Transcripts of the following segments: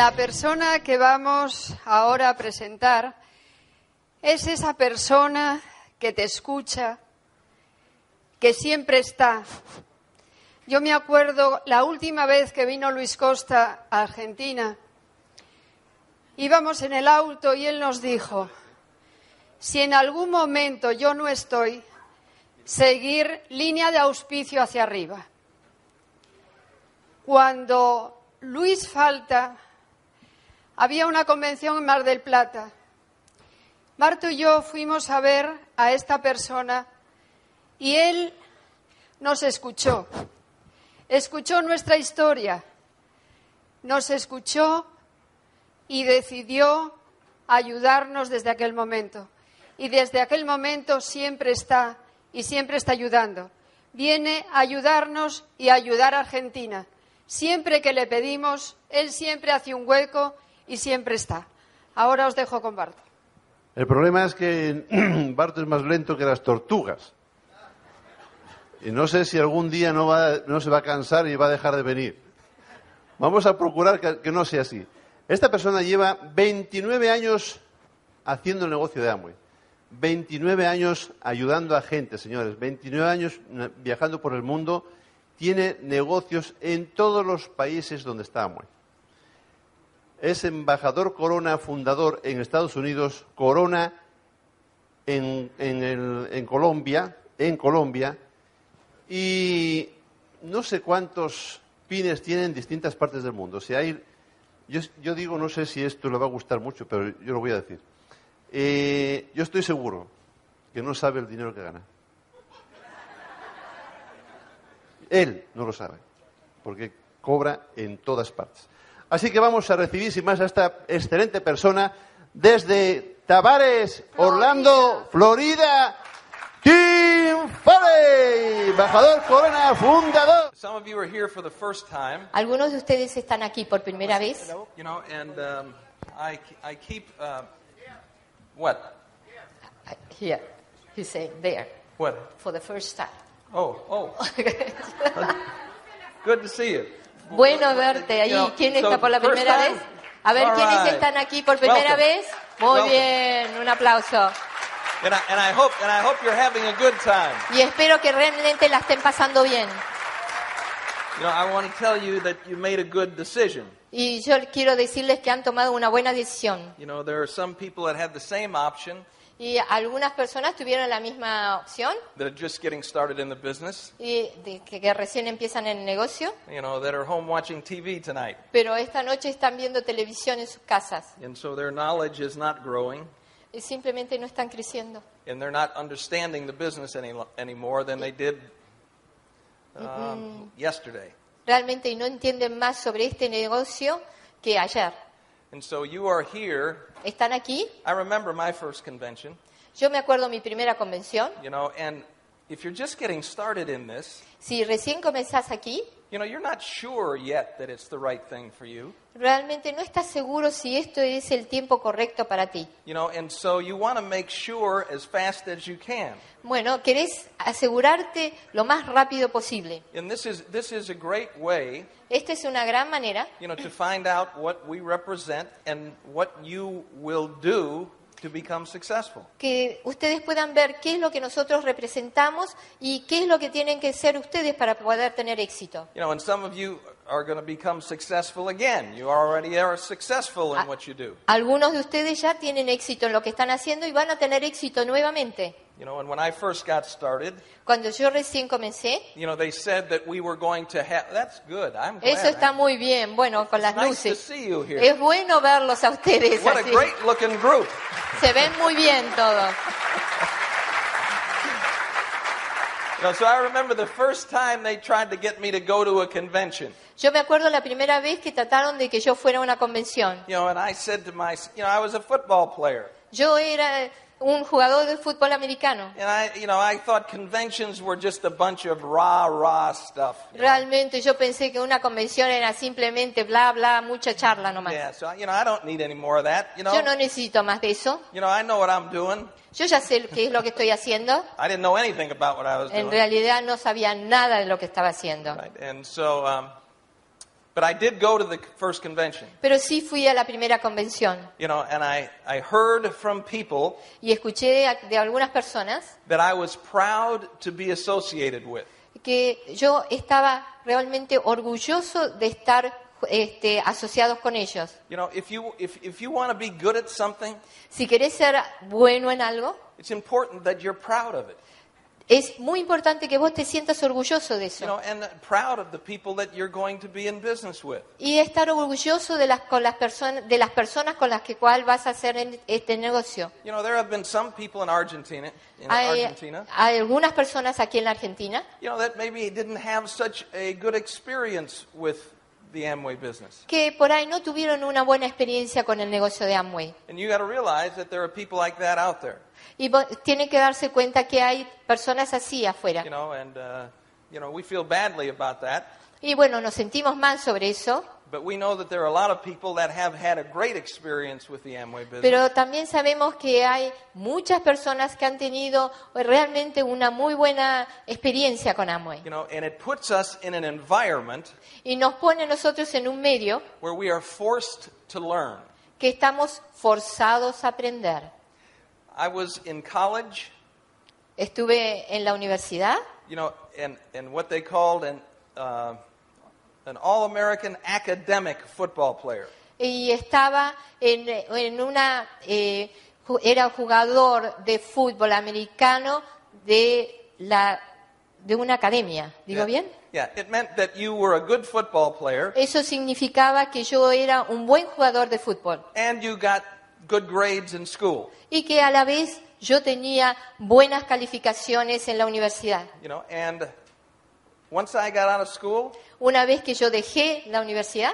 La persona que vamos ahora a presentar es esa persona que te escucha, que siempre está. Yo me acuerdo la última vez que vino Luis Costa a Argentina, íbamos en el auto y él nos dijo, si en algún momento yo no estoy, seguir línea de auspicio hacia arriba. Cuando Luis falta, había una convención en Mar del Plata. Marto y yo fuimos a ver a esta persona y él nos escuchó. Escuchó nuestra historia, nos escuchó y decidió ayudarnos desde aquel momento. Y desde aquel momento siempre está y siempre está ayudando. Viene a ayudarnos y a ayudar a Argentina. Siempre que le pedimos, él siempre hace un hueco y siempre está. Ahora os dejo con Barto. El problema es que Barto es más lento que las tortugas. Y no sé si algún día no, va, no se va a cansar y va a dejar de venir. Vamos a procurar que, que no sea así. Esta persona lleva 29 años haciendo el negocio de Amway. 29 años ayudando a gente, señores. 29 años viajando por el mundo. Tiene negocios en todos los países donde está Amway es embajador Corona, fundador en Estados Unidos, Corona en, en, Colombia, en Colombia, y no sé cuántos pines tiene en distintas partes del mundo. Si hay, yo, yo, digo, no sé si esto le va a gustar mucho, pero yo lo voy a decir. Eh, yo estoy seguro que no sabe el dinero que gana. Él no lo sabe, porque cobra en todas partes. Así que vamos a recibir sin más a esta excelente persona desde Tavares, Orlando, Florida. Tim Foley, embajador Corona, fundador. Algunos de ustedes están aquí por primera vez. You know, and um, I, I keep uh, what? Here, he's saying there. What? For the first time. Oh, oh. Good to see you. Bueno verte ahí. ¿Quién está por la primera vez? A ver, ¿quiénes están aquí por primera vez? Muy bien, un aplauso. Y espero que realmente la estén pasando bien. Y yo quiero decirles que han tomado una buena decisión. Y algunas personas tuvieron la misma opción. That are just getting started in the business. Y de, que, que, recién empiezan en el negocio. You know, that are home watching TV tonight. Pero esta noche están viendo televisión en sus casas. And so their knowledge is not growing. Y simplemente no están creciendo. And they're not understanding the business any, anymore than they did um, mm -hmm. yesterday. Realmente no entienden más sobre este negocio que ayer. And so you are here. ¿Están aquí? I remember my first convention. Yo me acuerdo mi primera convención. You know, and if you're just getting started in this, si recién comenzás aquí, you know, you're not sure yet that it's the right thing for you. Realmente no estás seguro si esto es el tiempo correcto para ti. You know, and so you want to make sure as fast as you can. Bueno, querés asegurarte lo más rápido posible. And this is this is a great way. Esta es una gran manera. You know, to find out what we represent and what you will do to become successful. Que ustedes puedan ver qué es lo que nosotros representamos y qué es lo que tienen que ser ustedes para poder tener éxito. You know, and some of you are going to become successful again. You already are successful in what you do. Algunos de ustedes ya tienen éxito en lo que están haciendo y van a tener éxito nuevamente. You know, and when I first got started, cuando yo recién comencé, you know, they said that we were going to have. That's good. I'm glad. Eso está muy bien. Bueno, con las nice luces. To see you here. Es bueno verlos a ustedes What así. a great looking group. Se ven muy bien todos. You know, so I remember the first time they tried to get me to go to a convention. Yo me acuerdo la primera vez que trataron de que yo fuera a una convención. You know, and I said to my, you know, I was a football player. Yo era un jugador de fútbol americano. And I, you know, I thought conventions were just a bunch of rah rah stuff. Realmente yo pensé que una convención era simplemente bla bla, mucha charla nomás. Yeah, so you know, I don't need any more of that. You know. Yo no necesito más de eso. You know, I know what I'm doing. Yo ya sé qué es lo que estoy haciendo. I didn't know anything about what I was en doing. realidad no sabía nada de lo que estaba haciendo. Right. And so, um, But I did go to the first convention. Pero sí fui a la primera convención You know, and I, I heard from people y escuché de algunas personas that I was proud to be associated with. que yo estaba realmente orgulloso de estar este, asociados con ellos. You know, if you, if, if you want to be good at something, Si querés ser bueno en algo, it's important that you're proud of it. Es muy importante que vos te sientas orgulloso de You know, eso. and proud of the people that you're going to be in business with. Y estar orgulloso de las, con las personas, de las personas con las que cual vas a hacer en- este negocio. You know, there have been some people in Argentina, in Hay, Argentina, hay algunas personas aquí en la Argentina you know, that maybe didn't have such a good experience with the Amway business. que por ahí no tuvieron una buena experiencia con el negocio de Amway. And you got to realize that there are people like that out there. Y tienen que darse cuenta que hay personas así afuera. You know, and uh, you know, we feel badly about that, Y bueno, nos sentimos mal sobre eso, but we know that there are a lot of people that have had a great experience with the Amway business. pero también sabemos que hay muchas personas que han tenido realmente una muy buena experiencia con Amway. you know, and it puts us in an environment Y nos pone nosotros en un medio where we are forced to learn. que estamos forzados a aprender. I was in college, Estuve en la universidad you know, and, and what they called an, uh, an all-American academic football player. y estaba en, en una, eh, era jugador de fútbol americano de, la, de una academia, ¿digo Yeah. bien? Yeah, it meant that you were a good football player Eso significaba que yo era un buen jugador de fútbol and you got good grades in school. y que a la vez yo tenía buenas calificaciones en la universidad. You know, and once I got out of school, Una vez que yo dejé la universidad,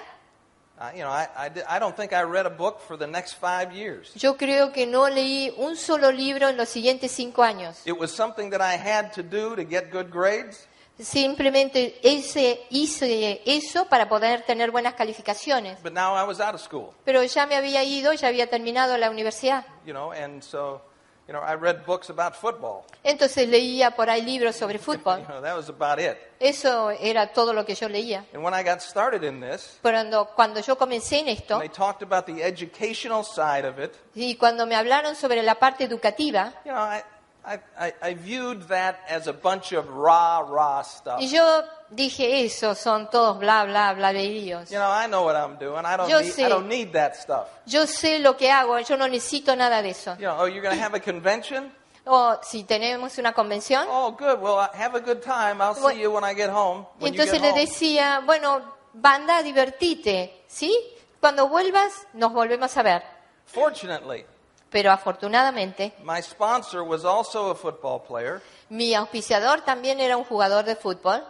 you know, I, I, di- I don't think I read a book for the next five years. yo creo que no leí un solo libro en los siguientes cinco años. It was something that I had to do to get good grades, Simplemente ese, hice eso para poder tener buenas calificaciones. but now I was out of school. Pero ya me había ido, ya había terminado la universidad. You know, and so, you know, I read books about football. Entonces leía por ahí libros sobre You fútbol. know, that was about it. Eso era todo lo que yo leía. And when I got started in this, Cuando, cuando yo comencé en esto, and they talked about the educational side of it, y cuando me hablaron sobre la parte educativa, you know, I, I, I, I viewed that as a bunch of rah, rah stuff. y yo dije, eso son todos bla, bla, blaveríos. You know, I know what I'm doing. I don't, Yo need, sé. I don't need that stuff. Yo sé lo que hago, yo no necesito nada de eso. You know, oh, you're going to have a convention? O si tenemos una convención, Oh, good. Well, have a good time. I'll see you when I get home. When you entonces get le home. decía, bueno, banda, divertite, ¿sí? Cuando vuelvas, nos volvemos a ver. Fortunately, Pero afortunadamente, my sponsor was also a football player mi auspiciador también era un jugador de fútbol,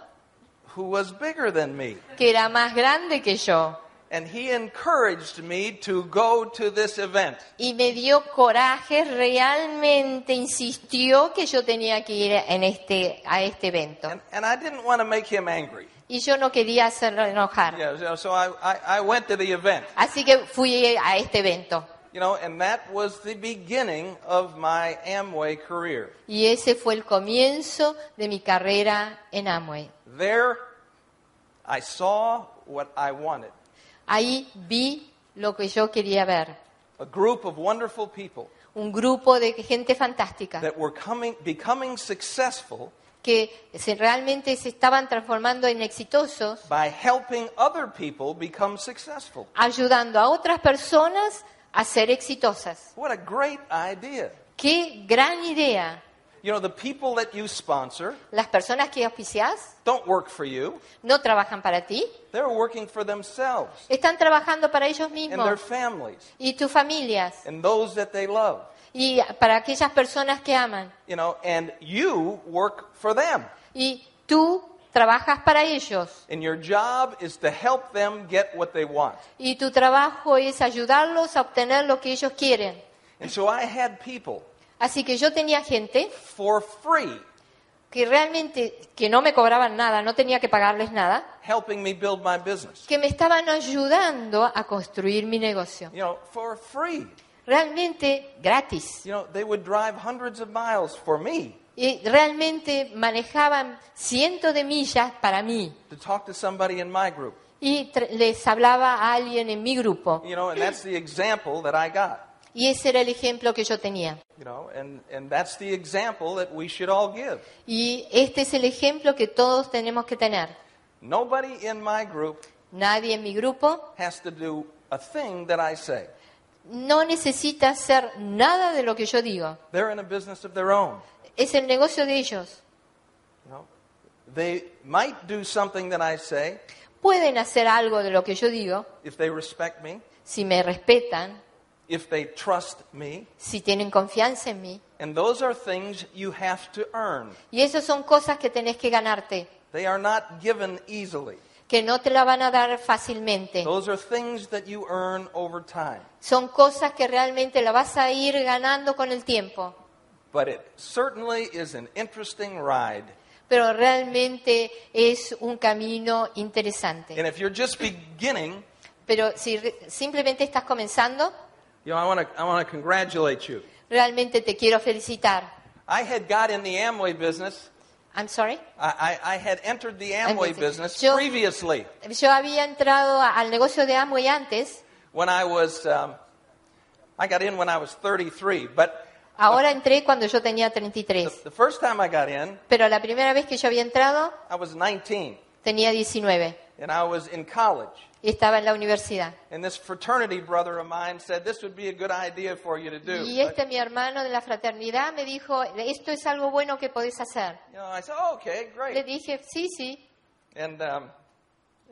who was bigger than me. que era más grande que yo. And he encouraged me to go to this event. Y me dio coraje, realmente insistió que yo tenía que ir en este, a este evento. And, and I didn't want to make him angry. Y yo no quería hacerlo enojar. Yeah, so- I, I went to the event. Así que fui a este evento. You know, and that was the beginning of my Amway career. Y ese fue el comienzo de mi carrera en Amway. There, I saw what I wanted. Ahí vi lo que yo quería ver. A group of wonderful people Un grupo de gente fantástica that were coming, becoming successful que se, realmente se estaban transformando en exitosos, by helping other people become successful. ayudando a otras personas a ser exitosas. What a great idea. ¡Qué gran idea! You know, the people that you sponsor Las personas que auspiciás don't work for you. no trabajan para ti, They're working for themselves están trabajando para ellos and their mismos families y tus familias and those that they love. y para aquellas personas que aman. You know, and you work for them. Y tú trabajas para ellos And your job is to help them get what they want. y tu trabajo es ayudarlos a obtener lo que ellos quieren. And so I had people Así que yo tenía gente for free que realmente que no me cobraban nada, no tenía que pagarles nada, helping me build my business. que me estaban ayudando a construir mi negocio. You know, for free. Realmente gratis. You know, they would drive hundreds of miles for me Y realmente manejaban cientos de millas para mí to talk to somebody in my group. y les hablaba a alguien en mi grupo. You know, and that's the example that I got. Y ese era el ejemplo que yo tenía. You know, and, and that's the example that we should all give. Y este es el ejemplo que todos tenemos que tener. Nobody in my group Nadie en mi grupo has to do a thing that I say. no necesita hacer nada de lo que yo digo. They're in a business of their own. Es el negocio de ellos. Know, they might do something that I say Pueden hacer algo de lo que yo digo if they respect me, si me respetan, if they trust me, si tienen confianza en mí. and those are things you have to earn. Y esas son cosas que tenés que ganarte, They are not given easily. que no te la van a dar fácilmente. Those are things that you earn over time. Son cosas que realmente la vas a ir ganando con el tiempo. But it certainly is an interesting ride. Pero realmente es un camino interesante. And if you're just beginning, Pero si simplemente estás comenzando, you know, I want to I want to congratulate you. realmente te quiero felicitar. I had got in the Amway business. I'm sorry. I, I, had entered the Amway Amway. business Yo- previously Yo había entrado al negocio de Amway antes, when I was um, I got in when I was 33. But ahora entré cuando yo tenía the, 33. the first time I got in, Pero la primera vez que yo había entrado I was 19 tenía 19 and I was in college. y estaba en la universidad. And this fraternity brother of mine said this would be a good idea for you to do. Y este mi hermano de la fraternidad me dijo, esto es algo bueno que podés hacer. You know, I said, oh, okay, Le great. dije, sí, sí. And, um,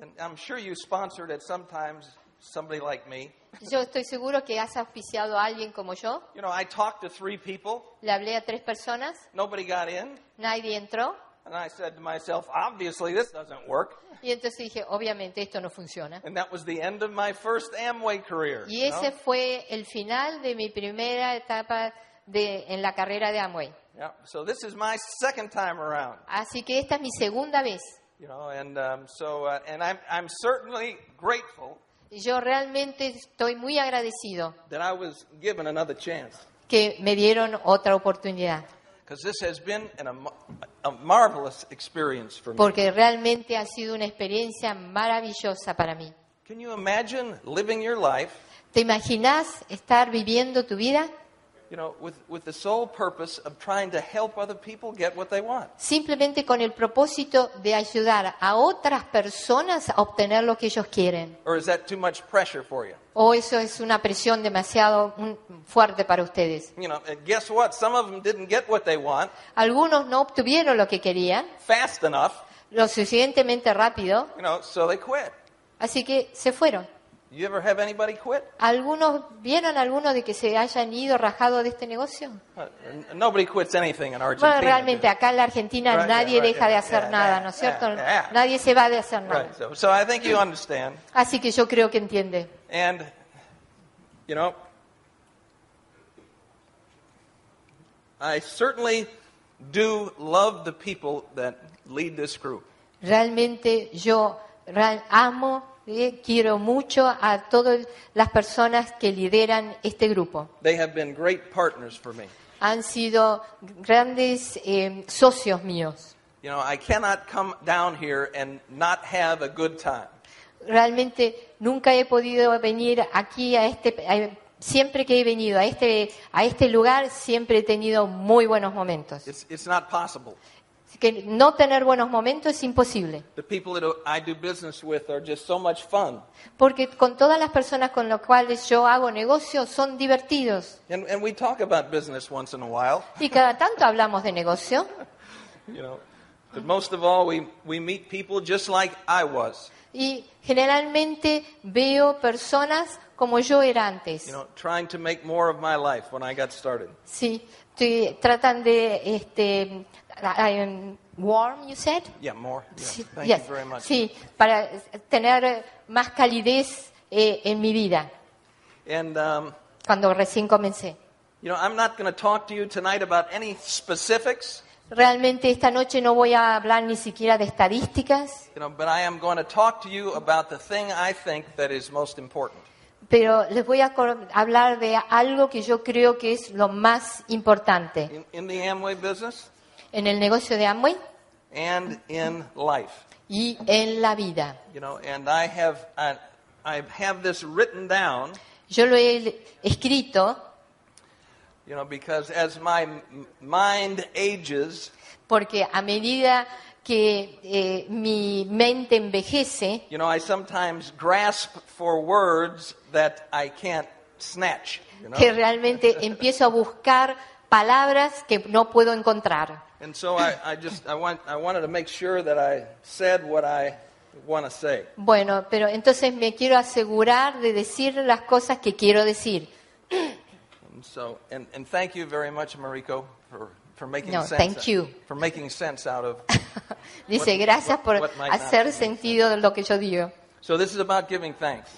and I'm sure you sponsored at sometimes somebody like me. Yo estoy seguro que has auspiciado a alguien como yo. You know, I talked to three people. Le hablé a tres personas, Nobody got in. nadie entró. And I said to myself, obviously this doesn't work. Y entonces dije, obviamente esto no funciona. And that was the end of my first Amway career. Y you know? ese fue el final de mi primera etapa de, en la carrera de Amway. Yeah. So this is my second time around. Así que esta es mi segunda vez. You know, and um, so uh, and I'm I'm certainly grateful Y yo realmente estoy muy agradecido that I was given another chance que me dieron otra oportunidad. because this has been an, a, a marvelous experience for me. Porque realmente ha sido una experiencia maravillosa para mí. Can you imagine living your life, ¿Te imaginas estar viviendo tu vida you know, with with the sole purpose of trying to help other people get what they want? simplemente con el propósito de ayudar a otras personas a obtener lo que ellos quieren? Or is that too much pressure for you? ¿O eso es una presión demasiado fuerte para ustedes? You know, and guess what? Some of them didn't get what they want Algunos no obtuvieron lo que querían fast enough, lo suficientemente rápido, you know, so they quit. así que se fueron. You ever have anybody quit? ¿Algunos vieron algunos de que se hayan ido rajado de este negocio? Nobody quits anything in Argentina. Bueno, realmente acá en la Argentina Right, nadie yeah, right, deja de hacer yeah, nada, ¿no es cierto? Nadie se va de hacer nada. Right. So, so I think you understand. Así que yo creo que entiende. And, you know, I certainly do love the people that lead this group. Realmente yo amo, quiero mucho a todas las personas que lideran este grupo. They have been great partners for me. Han sido grandes eh, socios míos. You know, I cannot come down here and not have a good time. Realmente nunca he podido venir aquí a este, a- siempre que he venido a este, a este lugar, siempre he tenido muy buenos momentos. It's, it's not possible. Que no tener buenos momentos es imposible. The people that I do business with are just so much fun. Porque con todas las personas con las cuales yo hago negocios son divertidos. And, and we talk about business once in a while, Y cada tanto hablamos de negocio. you know. But most of all, we, we meet people just like I was, Y generalmente veo personas como yo era antes. you know, trying to make more of my life when I got started. Sí, tratan de este warm, you said? Yeah, more. Yeah. Sí, Thank yes. you very much. Sí, para tener más calidez eh, en mi vida And, um, cuando recién comencé. you know, I'm not going to talk to you tonight about any specifics, Realmente esta noche no voy a hablar ni siquiera de estadísticas, you know, but I am going to talk to you about the thing I think that is most important. pero les voy a hablar de algo que yo creo que es lo más importante In, in the Amway business en el negocio de Amway and in life. y en la vida. You know, and I have I, I have this written down, Yo lo he escrito you know, because as my mind ages, porque a medida que eh, mi mente envejece, you know, I sometimes grasp for words that I can't snatch. You know? que realmente empiezo a buscar palabras que no puedo encontrar. And so I, I just I want I wanted to make sure that I said what I want to say. Bueno, pero entonces me quiero asegurar de decir las cosas que quiero decir. And so and, and thank you very much, Mariko, for, for making No, sense thank you. for making sense out of Dice, What- gracias por what hacer sentido de lo que yo digo. So this is about giving thanks.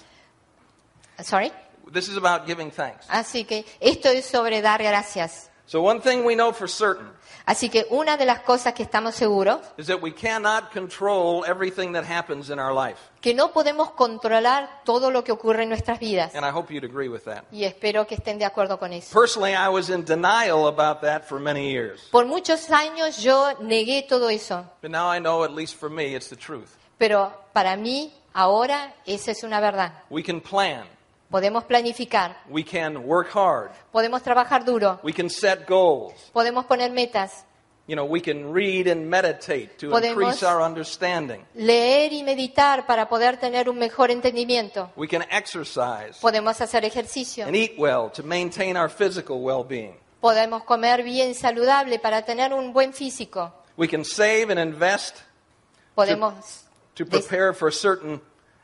Sorry. This is about giving thanks. Así que esto es sobre dar gracias. So one thing we know for certain Así que una de las cosas que estamos seguros, is that we cannot control everything that happens in our life. que no podemos controlar todo lo que ocurre en nuestras vidas. And I hope you'd agree with that. Y espero que estén de acuerdo con eso. Personally, I was in denial about that for many years. Por muchos años yo negué todo eso, But now I know, at least for me, it's the truth. pero para mí ahora esa es una verdad. We can plan. Podemos planificar, We can work hard. podemos trabajar duro, We can set goals. podemos poner metas, You know, we can read and meditate to Podemos- increase our understanding. leer y meditar para poder tener un mejor entendimiento. We can exercise Podemos hacer ejercicio, and eat well to maintain our physical well-being. podemos comer bien saludable para tener un buen físico. We can save and invest Podemos, to des- prepare for certain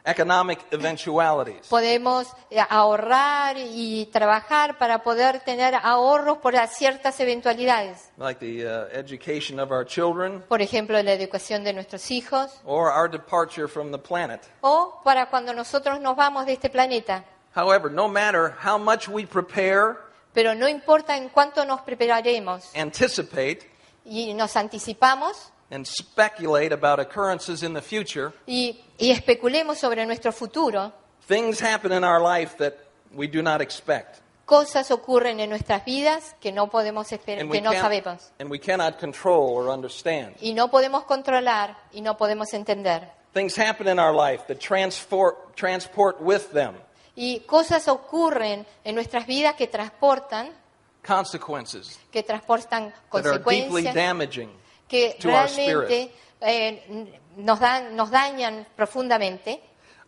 economic eventualities. podemos eh, ahorrar y trabajar para poder tener ahorros por ciertas eventualidades. like the uh, education of our children Por ejemplo, la educación de nuestros hijos or our departure from the planet. o para cuando nosotros nos vamos de este planeta. However, no matter how much we prepare, Pero no importa en cuánto nos prepararemos anticipate, y nos anticipamos and speculate about occurrences in the future, y, y especulemos sobre nuestro futuro, things happen in our life that we do not expect. cosas ocurren en nuestras vidas que no podemos esperar, And we, que no can't- sabemos. and we cannot control or understand. Y no podemos controlar y no podemos entender. Things happen in our life that transport, transport with them Y cosas ocurren en nuestras vidas que transportan, consequences que transportan that are deeply consecuencias damaging. Que to our realmente eh, nos, dan, nos dañan profundamente.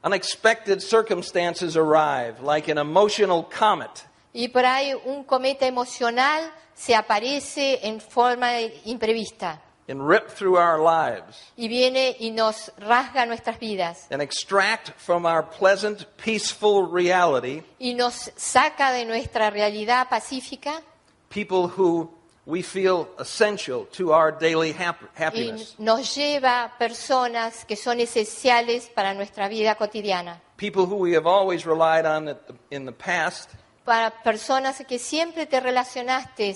Unexpected circumstances arrive, like an emotional comet, Y por ahí un cometa emocional se aparece en forma imprevista. And rip through our lives. Y viene y nos rasga nuestras vidas. And extract from our pleasant, peaceful reality. Y nos saca de nuestra realidad pacífica. People who we feel essential to our daily hap- y happiness. nos lleva personas que son esenciales para nuestra vida cotidiana, People who we have always relied on in the past, para personas que siempre te relacionaste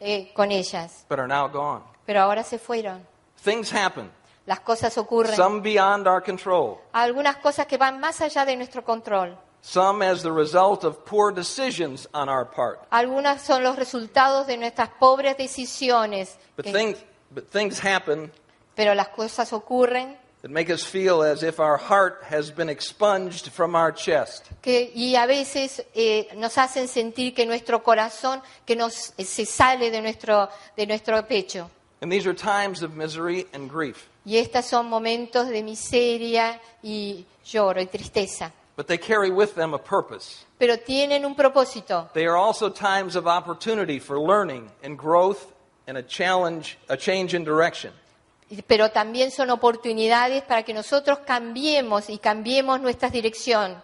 eh, con ellas, but are now gone. pero ahora se fueron. Things happen, Las cosas ocurren, some beyond our control, algunas cosas que van más allá de nuestro control. Some as the result of poor decisions on our part. Algunas son los resultados de nuestras pobres decisiones, But que- things, but things happen pero las cosas ocurren that make us feel as if our heart has been expunged from our chest. que, y a veces eh, nos hacen sentir que nuestro corazón que nos, eh, se sale de nuestro, de nuestro pecho. And these are times of misery and grief. Y estos son momentos de miseria y lloro y tristeza. But they carry with them a purpose. Pero tienen un propósito. They are also times of opportunity for learning and growth and a challenge, a change in direction. Pero también son oportunidades para que nosotros cambiemos y cambiemos nuestra dirección.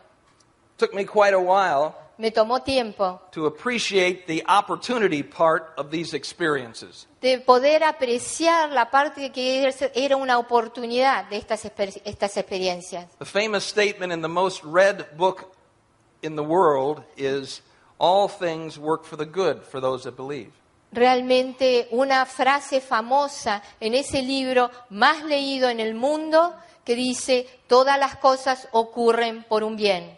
took me quite a while Me tomó tiempo to appreciate the opportunity part of these experiences. de poder apreciar la parte que era una oportunidad de estas, exper- estas experiencias. The famous statement in the most read book in the world is all things work for the good for those that believe. Realmente una frase famosa en ese libro más leído en el mundo que dice, todas las cosas ocurren por un bien.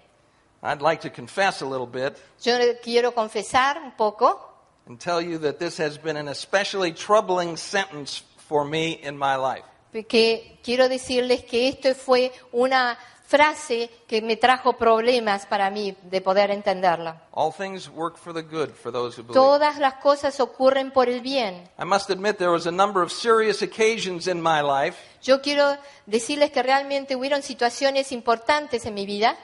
I'd like to confess a little bit Yo quiero confesar un poco and tell you that this has been an especially troubling sentence for me in my life. que quiero decirles que esto fue una frase que me trajo problemas para mí de poder entenderla. All things work for the good for those who believe. Todas las cosas ocurren por el bien. I must admit there was a number of serious occasions in my life Yo quiero decirles que realmente hubieron situaciones importantes en mi vida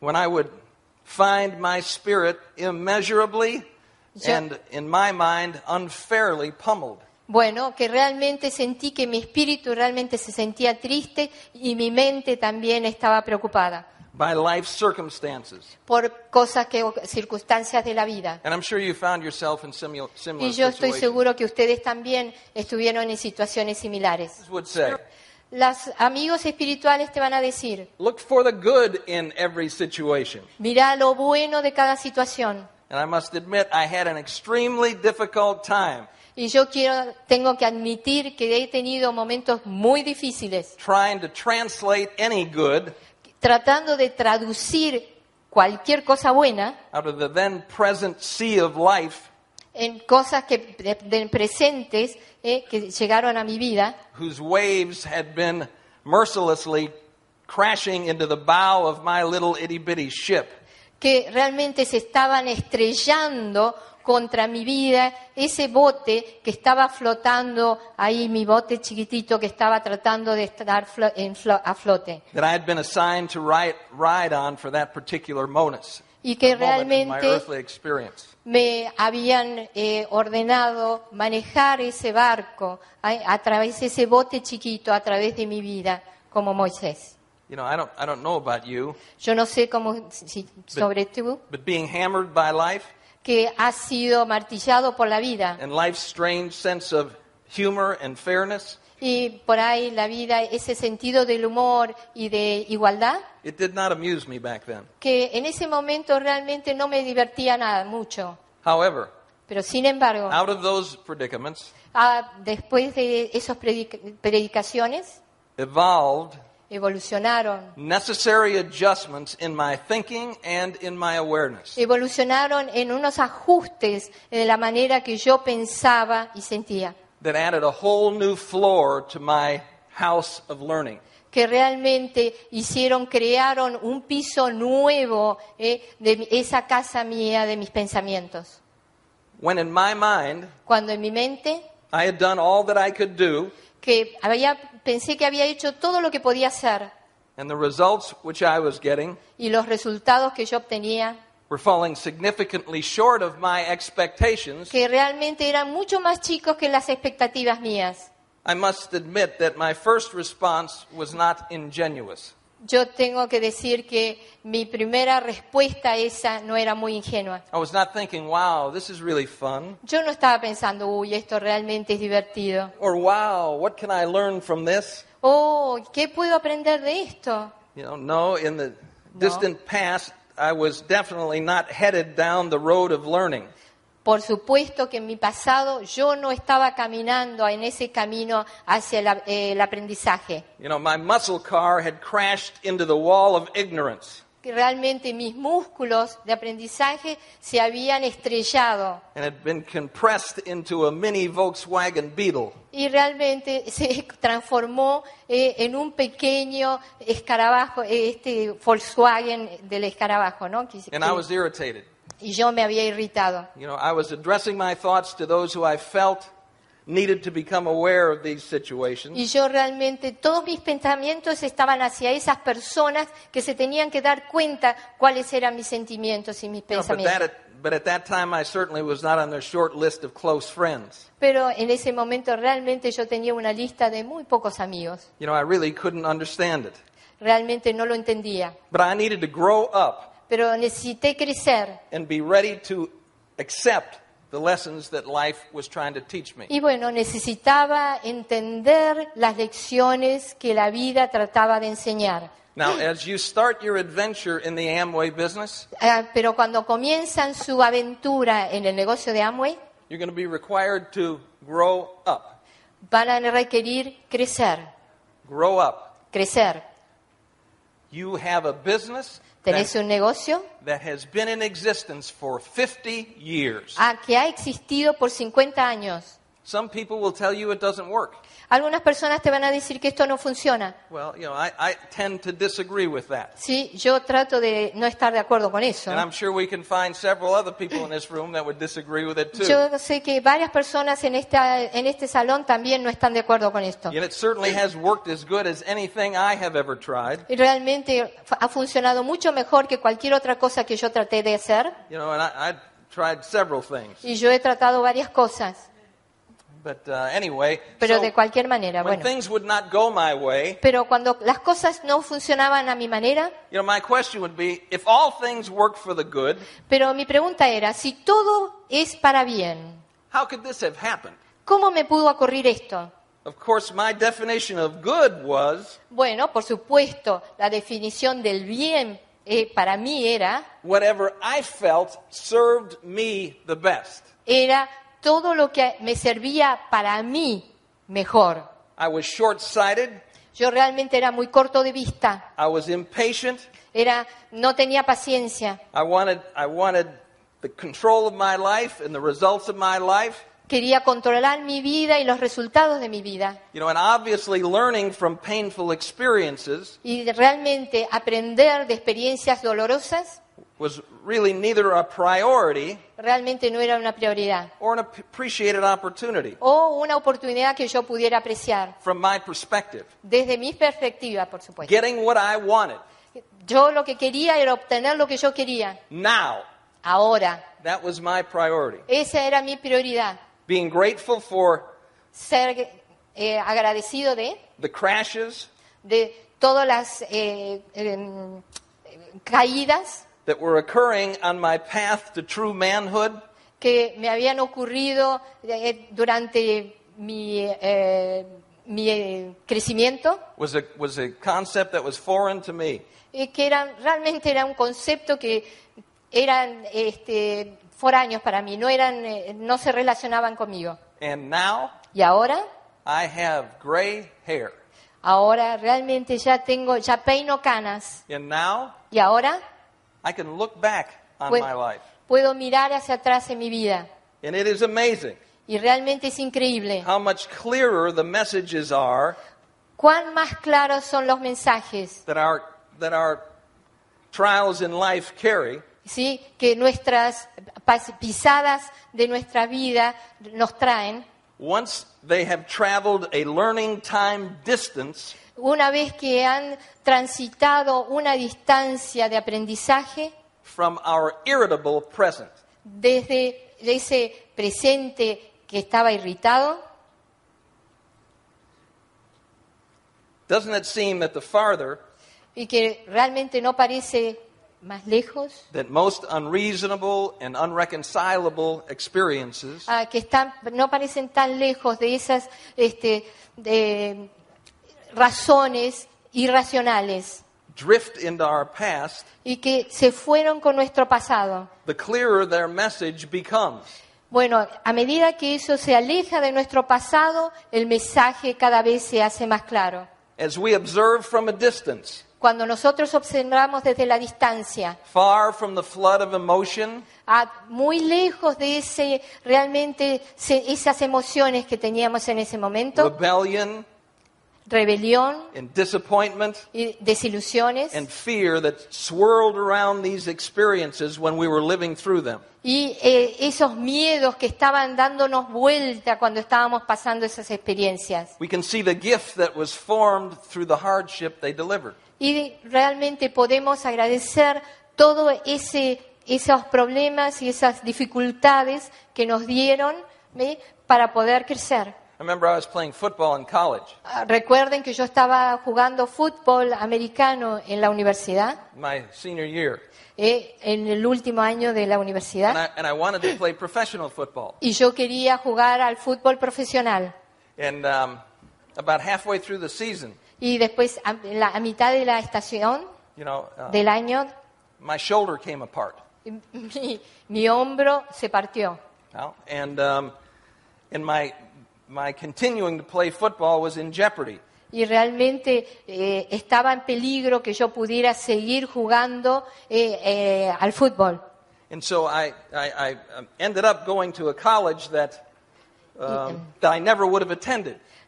when I would find my spirit immeasurably Yo- and, in my mind, unfairly pummeled. Bueno, que realmente sentí que mi espíritu realmente se sentía triste y mi mente también estaba preocupada by life circumstances. por cosas que circunstancias de la vida. And I'm sure you found yourself in similar Y yo estoy situations. seguro que ustedes también estuvieron en situaciones similares. Would say, Los amigos espirituales te van a decir, look for the good in every situation. mira lo bueno de cada situación. And I must admit, I had an extremely difficult time Y yo quiero, tengo que admitir que he tenido momentos muy difíciles trying to translate any good tratando de traducir cualquier cosa buena out of the then present sea of life en cosas que de- de presentes eh, que llegaron a mi vida whose waves had been mercilessly crashing into the bow of my little itty bitty ship. que realmente se estaban estrellando contra mi vida, ese bote que estaba flotando ahí, mi bote chiquitito que estaba tratando de estar flo- en flo- a flote. that I had been assigned to ride, ride on for that particular bonus. Y que realmente me habían eh, ordenado manejar ese barco a, a través de ese bote chiquito, a través de mi vida, como Moisés. You know, I don't, I don't know about you, Yo no sé cómo, si- sobre tú, but being hammered by life que has sido martillado por la vida and life's strange sense of humor and fairness, y por ahí la vida, ese sentido del humor y de igualdad, it did not amuse me back then. que en ese momento realmente no me divertía nada, mucho. However, Pero sin embargo, out of those predicaments ah, después de esas predic- predicaciones, evolved evolucionaron necessary adjustments in my thinking and in my awareness. evolucionaron en unos ajustes de la manera que yo pensaba y sentía, that added a whole new floor to my house of learning. que realmente hicieron, crearon un piso nuevo eh, de esa casa mía, de mis pensamientos. When in my mind, Cuando en mi mente, I had done all that I could do, que había, pensé que había hecho todo lo que podía hacer and the results which I was getting y los resultados que yo obtenía, were falling significantly short of my expectations, que realmente eran mucho más chicos que las expectativas mías. I must admit that my first response was not ingenuous. Yo tengo que decir que mi primera respuesta a esa no era muy ingenua. I was not thinking, wow, this is really fun, Yo no estaba pensando, uy, esto realmente es divertido. or wow, what can I learn from this? Oh, ¿qué puedo aprender de esto? You know, no, in the distant past, I was definitely not headed down the road of learning. Por supuesto que en mi pasado yo no estaba caminando en ese camino hacia la- eh, el aprendizaje. You know, my muscle car had crashed into the wall of ignorance. Que realmente mis músculos de aprendizaje se habían estrellado and had been compressed into a mini Volkswagen Beetle. y realmente se transformó eh, en un pequeño escarabajo, eh, este Volkswagen del escarabajo, ¿no? Que- And I was irritated. y yo me había irritado. You know, I was addressing my thoughts to those who I felt needed to become aware of these situations. Y yo realmente, todos mis pensamientos estaban hacia esas personas que se tenían que dar cuenta cuáles eran mis sentimientos y mis pensamientos. at, but at that time, I certainly was not on their short list of close friends. Pero en ese momento realmente yo tenía una lista de muy pocos amigos. You know, I really couldn't understand it. Realmente no lo entendía. But I needed to grow up Pero necesité crecer. and be ready to accept the lessons that life was trying to teach me. Y bueno, necesitaba entender las lecciones que la vida trataba de enseñar. Now, as you start your adventure in the Amway business, Ah, pero cuando comienzan su aventura en el negocio de Amway, you're going to be required to grow up. van a requerir crecer, Grow up. crecer. You have a business Tenés un negocio that has been in existence for 50 years. ah, que ha existido por 50 años. Some people will tell you it doesn't work. Algunas personas te van a decir que esto no funciona. Well, you know, I, I tend to disagree with that. Sí, yo trato de no estar de acuerdo con eso. And I'm sure we can find several other people in this room that would disagree with it too. Yo sé que varias personas en, esta, en este salón también no están de acuerdo con esto. Yet it certainly has worked as good as anything I have ever tried. Y realmente ha funcionado mucho mejor que cualquier otra cosa que yo traté de hacer. You know, and I, I tried several things. Y yo he tratado varias cosas. But uh, anyway, Pero so de cualquier manera, when bueno. things would not go my way, Pero cuando las cosas no funcionaban a mi manera, you know, my question would be, if all things work for the good, pero mi pregunta era, si todo es para bien, how could this have happened? ¿cómo me pudo ocurrir esto? Of course, my definition of good was Bueno, por supuesto, la definición del bien eh, para mí era, whatever I felt served me the best. era todo lo que me servía para mí mejor. I was short sighted, Yo realmente era muy corto de vista, I was impatient, era, no tenía paciencia, I wanted, I wanted the control of my life and the results of my life. quería controlar mi vida y los resultados de mi vida. You know, and obviously learning from painful experiences Y realmente aprender de experiencias dolorosas was really neither a priority realmente no era una prioridad or an ap- appreciated opportunity o una oportunidad que yo pudiera apreciar from my perspective. desde mi perspectiva, por supuesto. Getting what I wanted Yo lo que quería era obtener lo que yo quería. now, Ahora, that was my priority. esa era mi prioridad. Being grateful for Ser eh, agradecido de, the crashes de todas las eh, em, caídas that were occurring on my path to true manhood que me habían ocurrido eh, durante mi, eh, mi eh, crecimiento was a, was a concept that was foreign to me. y que eran realmente era un concepto que eran este, foráneos para mí, no eran, eh, no se relacionaban conmigo. And now Y ahora, I have gray hair. ahora realmente ya tengo, ya peino canas. And now Y ahora I can look back on my life. puedo mirar hacia atrás en mi vida. And it is amazing Y realmente es increíble how much clearer the messages are cuán más claros son los mensajes, that our, that our trials in life carry ¿sí? que nuestras pas- pisadas de nuestra vida nos traen. Once they have traveled a learning time distance Una vez que han transitado una distancia de aprendizaje from our irritable present. desde ese presente que estaba irritado, Doesn't it seem that the farther y que realmente no parece más lejos, that most unreasonable and unreconcilable experiences ah, que están, no parecen tan lejos de esas este, de razones irracionales drift into our past, y que se fueron con nuestro pasado. the clearer their message becomes. Bueno, a medida que eso se aleja de nuestro pasado, el mensaje cada vez se hace más claro. As we observe from a distance, Cuando nosotros observamos desde la distancia, far from the flood of emotion a- muy lejos de ese realmente se- esas emociones que teníamos en ese momento, rebellion rebelión and disappointment y desilusiones and fear that swirled around these experiences when we were living through them. y eh, esos miedos que estaban dándonos vuelta cuando estábamos pasando esas experiencias. We can see the gift that was formed through the hardship they delivered. Y realmente podemos agradecer todo ese esos problemas y esas dificultades que nos dieron ¿ve? para poder crecer. I remember I was playing football in college, Ah, Recuerden que yo estaba jugando fútbol americano en la universidad, my senior year, eh, en el último año de la and universidad, I, and I wanted to play professional football. y yo quería jugar al fútbol profesional. And um, about halfway through the season, Y después, a, la- a mitad de la estación you know, uh, del año, my shoulder came apart. mi, mi hombro se partió. Now, and um, and my my continuing to play football was in jeopardy. Y realmente eh, estaba en peligro que yo pudiera seguir jugando eh, eh, al fútbol.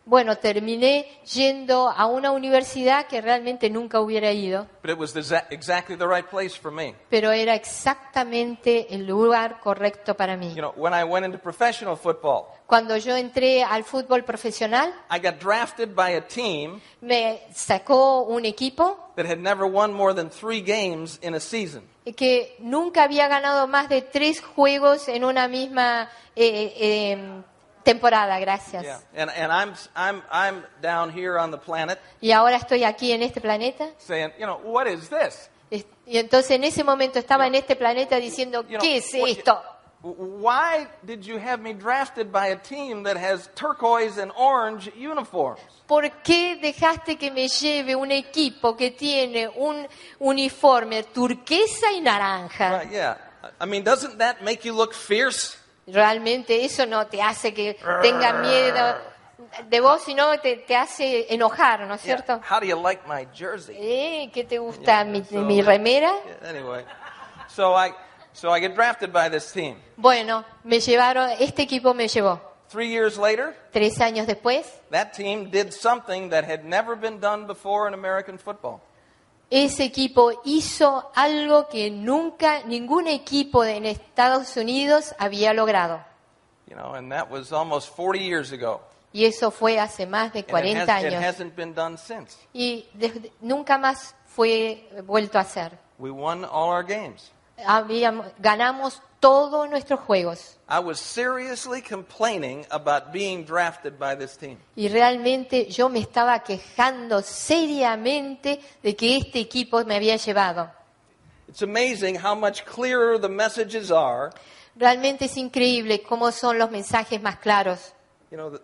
Bueno, terminé yendo a una universidad que realmente nunca hubiera ido, But it was the za- exactly the right place for me. pero era exactamente el lugar correcto para mí. You know, when I went into professional football, Cuando yo entré al fútbol profesional, I got drafted by a team me sacó un equipo that had never won more than three games in a season. que nunca había ganado más de tres juegos en una misma eh, eh, temporada, gracias. Yeah. And, and I'm, I'm, I'm down here on the planet Y ahora estoy aquí en este planeta. saying, you know, what is this? Es- Y entonces en ese momento estaba en este planeta diciendo, You know, ¿qué es what- esto? Why did you have me drafted by a team that has turquoise and orange uniforms? ¿Por qué dejaste que me lleve un equipo que tiene un uniforme turquesa y naranja? Right, yeah. I mean, doesn't that make you look fierce? Realmente eso no te hace que tenga miedo de vos, sino te, te hace enojar, ¿no es Yeah. cierto? How do you like my jersey? ¿Eh? ¿Qué te gusta? ¿Mi, So- mi remera? Yeah, Anyway, so I, so I get drafted by this team. Bueno, me llevaron, este equipo me llevó. Three years later, Tres años después, that team did something that had never been done before in American football. Ese equipo hizo algo que nunca ningún equipo de- en Estados Unidos había logrado. You know, and that was almost 40 years ago. Y eso fue hace más de And it, 40 has, años. Y desde- nunca más fue vuelto a hacer. We won all our games. Habíamos- ganamos todos nuestros juegos. I was seriously complaining about being drafted by this team. Y realmente yo me estaba quejando seriamente de que este equipo me había llevado. It's amazing how much clearer the messages are, Realmente es increíble cómo son los mensajes más claros you know,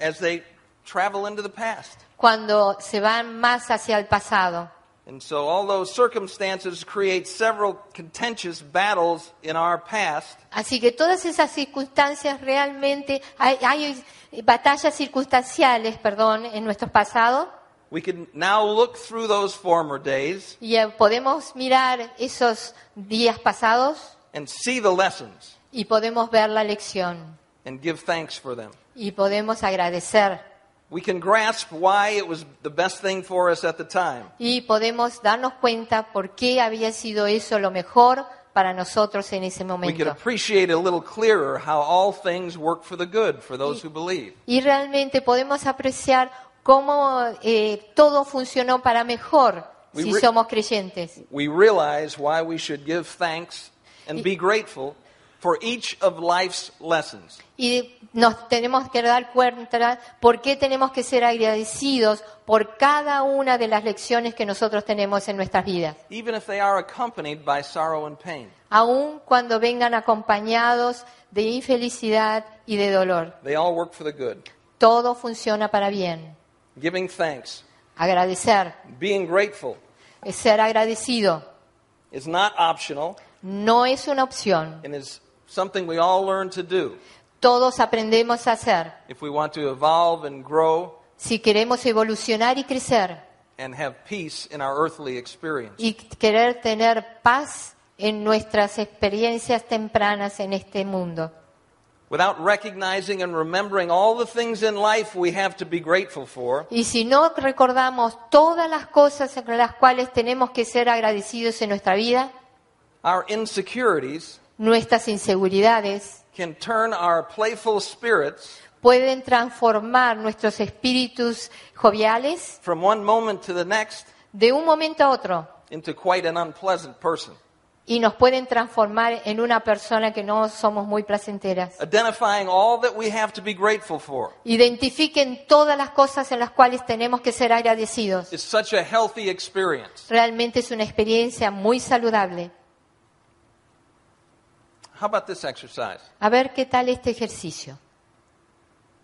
as they travel into the past. cuando se van más hacia el pasado. And so all those circumstances create several contentious battles in our past. Así que todas esas circunstancias realmente, hay, hay batallas circunstanciales, perdón, en nuestro pasado We can now look through those former days y eh, podemos mirar esos días pasados and see the lessons y podemos ver la lección. and give thanks for them. y podemos agradecer We can grasp why it was the best thing for us at the time. y podemos darnos cuenta por qué había sido eso lo mejor para nosotros en ese We can momento. appreciate a little clearer how all things work for the good for those who believe. Y realmente podemos apreciar cómo eh, todo funcionó para mejor We si re- somos creyentes. We realize why we should give thanks and be grateful for each of life's lessons. Y nos tenemos que dar cuenta por qué tenemos que ser agradecidos por cada una de las lecciones que nosotros tenemos en nuestras vidas, even if they are accompanied by sorrow and pain. aun cuando vengan acompañados de infelicidad y de dolor. They all work for the good. Todo funciona para bien. Giving thanks, Agradecer, being grateful ser agradecido, is not optional no es una opción. and is something we all learn to do Todos aprendemos a hacer. if we want to evolve and grow Si queremos evolucionar y crecer and have peace in our earthly experience. y querer tener paz en nuestras experiencias tempranas en este mundo. Without recognizing and remembering all the things in life we have to be grateful for, Y si no recordamos todas las cosas en las cuales tenemos que ser agradecidos en nuestra vida, our insecurities nuestras inseguridades can turn our playful spirits pueden transformar nuestros espíritus joviales from one moment to the next de un momento a otro into quite an unpleasant person. y nos pueden transformar en una persona que no somos muy placenteras. Identifying all that we have to be grateful for Identifiquen todas las cosas en las cuales tenemos que ser agradecidos. is such a healthy experience. Realmente es una experiencia muy saludable. How about this exercise? A ver qué tal este ejercicio.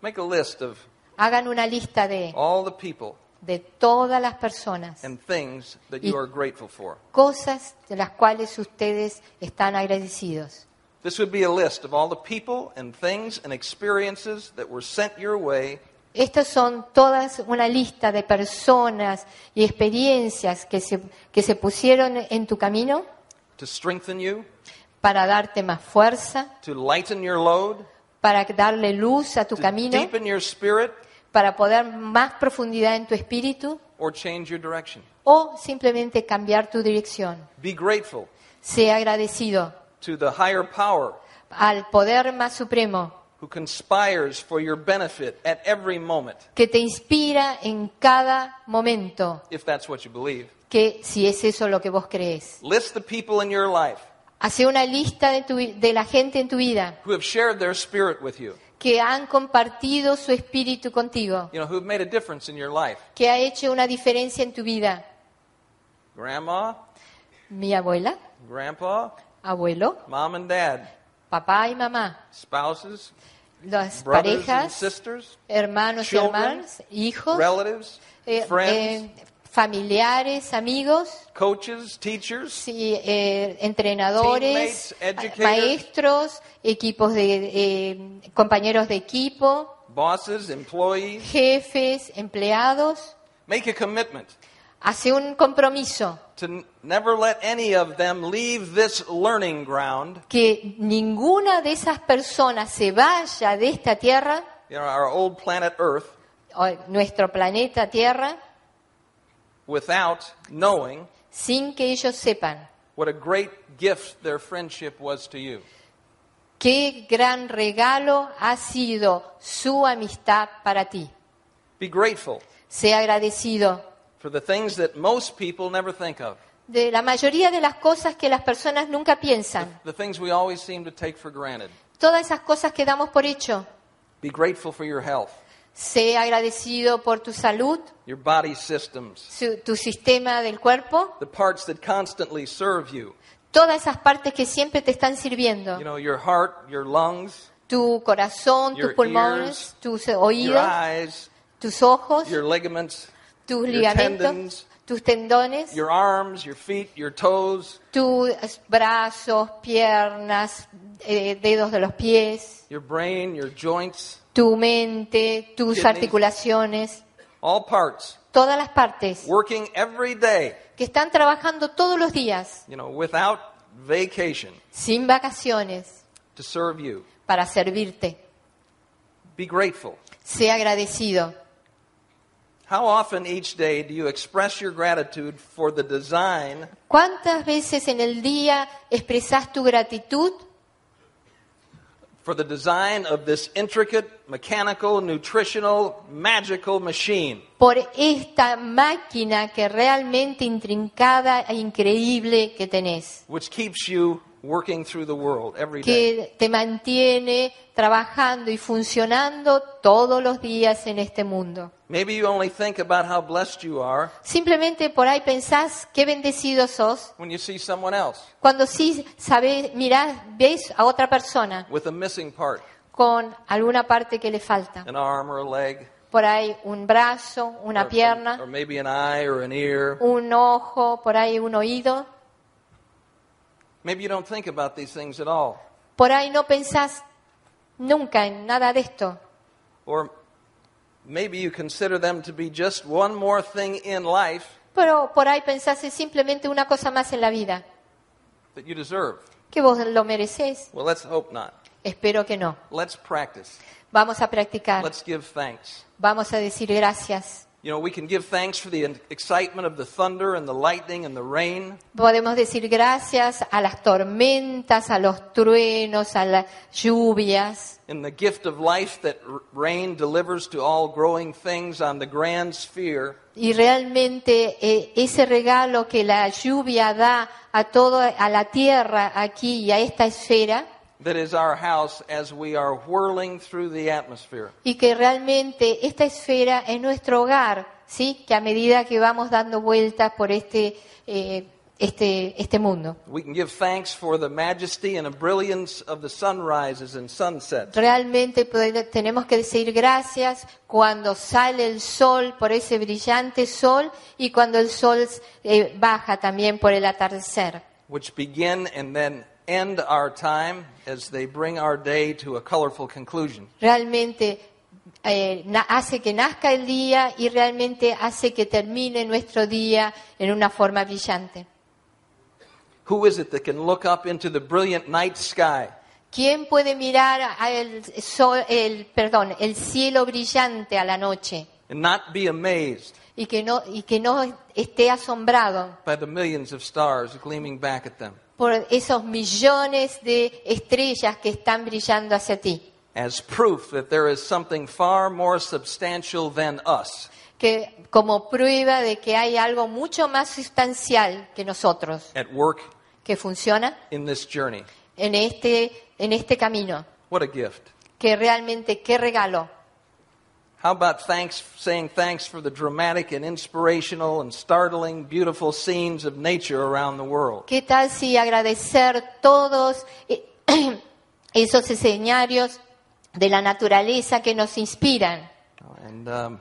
Make a list of Hagan una lista de, all the people de todas las personas, and things that Y- you are grateful for. cosas de las cuales ustedes están agradecidos. This would be a list of all the people and things and experiences that were sent your way Estas son todas una lista de personas y experiencias que se, que se pusieron en tu camino to strengthen you, para darte más fuerza, to lighten your load, para darle luz a tu to camino, deepen your spirit, para poder más profundidad en tu espíritu or change your direction. o simplemente cambiar tu dirección. Be grateful Sea agradecido to the higher power al poder más supremo who conspires for your benefit at every moment, que te inspira en cada momento, if that's what you believe. que si es eso lo que vos crees. List the people in your life Hace una lista de, tu- de la gente en tu vida who have shared their spirit with you, que han compartido su espíritu contigo, you know, who have made a difference in your life. que ha hecho una diferencia en tu vida. Grandma, Mi abuela, grandpa, abuelo, mom and dad, papá y mamá, spouses, las brothers and parejas, sisters, hermanos y children, hermanas, hijos, relatives, eh, friends, eh, familiares, amigos, coaches, teachers, sí, eh, entrenadores, maestros, equipos de eh, compañeros de equipo, bosses, employees. jefes, empleados. Make a commitment Hace un compromiso to never let any of them leave this learning ground, que ninguna de esas personas se vaya de esta tierra, you know, our old planet Earth, nuestro planeta Tierra, without knowing sin que ellos sepan what a great gift their friendship was to you. qué gran regalo ha sido su amistad para ti. Be grateful Sea agradecido for the things that most people never think of, de la mayoría de las cosas que las personas nunca piensan, the things we always seem to take for granted. todas esas cosas que damos por hecho. Be grateful for your health, Sea agradecido por tu salud, your body systems, su- tu sistema del cuerpo, the parts that constantly serve you. todas esas partes que siempre te están sirviendo. You know, your heart, your lungs, Tu corazón, Your tus pulmones, ears, tus your oídos, eyes, tus ojos, your ligaments, tus your ligamentos, tendons, tus tendones, your arms, your feet, your toes, tus brazos, piernas, eh, dedos de los pies, your brain, your joints, tu mente, tus articulaciones, all parts. Todas las partes. Working every day, que están trabajando todos los días, you know, without vacation. Sin vacaciones, to serve you. para servirte. Be grateful. Sea agradecido. How often each day do you express your gratitude for the design ¿Cuántas veces en el día expresas tu gratitud for the design of this intricate, mechanical, nutritional, magical machine por esta máquina que realmente intrincada e increíble que tenés? which keeps you working through the world every day? que te mantiene trabajando y funcionando todos los días en este mundo. Maybe you only think about how blessed you are Simplemente por ahí pensás qué bendecido sos when you see someone else cuando sí sabés, mirás, ves a otra persona with a missing part, con alguna parte que le falta. an arm or a leg, Por ahí un brazo, una or, pierna, or maybe an eye or an ear. un ojo, por ahí un oído. Maybe you don't think about these things at all. Por ahí no pensás nunca en nada de esto. Or maybe you consider them to be just one more thing in life Pero por ahí pensás es simplemente una cosa más en la vida, that you deserve. que vos lo merecés. Well, let's hope not. Espero que no. Let's practice. Vamos a practicar. Let's give thanks. Vamos a decir gracias. You know, we can give thanks for the excitement of the thunder and the lightning and the rain. Podemos decir gracias a las tormentas, a los truenos, a las lluvias in the gift of life that rain delivers to all growing things on the grand sphere, y realmente eh, ese regalo que la lluvia da a todo a la tierra aquí y a esta esfera that is our house as we are whirling through the atmosphere. y que realmente esta esfera es nuestro hogar, sí, que a medida que vamos dando vueltas por este eh, este este mundo. We can give thanks for the majesty and the brilliance of the sunrises and sunsets. Realmente tenemos que decir gracias cuando sale el sol por ese brillante sol y cuando el sol eh, baja también por el atardecer, which begin and then end our time as they bring our day to a colorful conclusion. realmente eh, hace que nazca el día y realmente hace que termine nuestro día en una forma brillante. Who is it that can look up into the brilliant night sky ¿Quién puede mirar el, sol- el, perdón, el cielo brillante a la noche and not be amazed y que no, y que no esté asombrado by the millions of stars gleaming back at them por esos millones de estrellas que están brillando hacia ti? as proof that there is something far more substantial than us Que como prueba de que hay algo mucho más sustancial que nosotros, at work que funciona in this journey. en este, en este camino. What a gift. Que realmente, qué regalo. How about thanks, saying thanks for the dramatic and inspirational and startling, beautiful scenes of nature around the world? ¿Qué tal si agradecer todos esos escenarios de la naturaleza que nos inspiran? And um,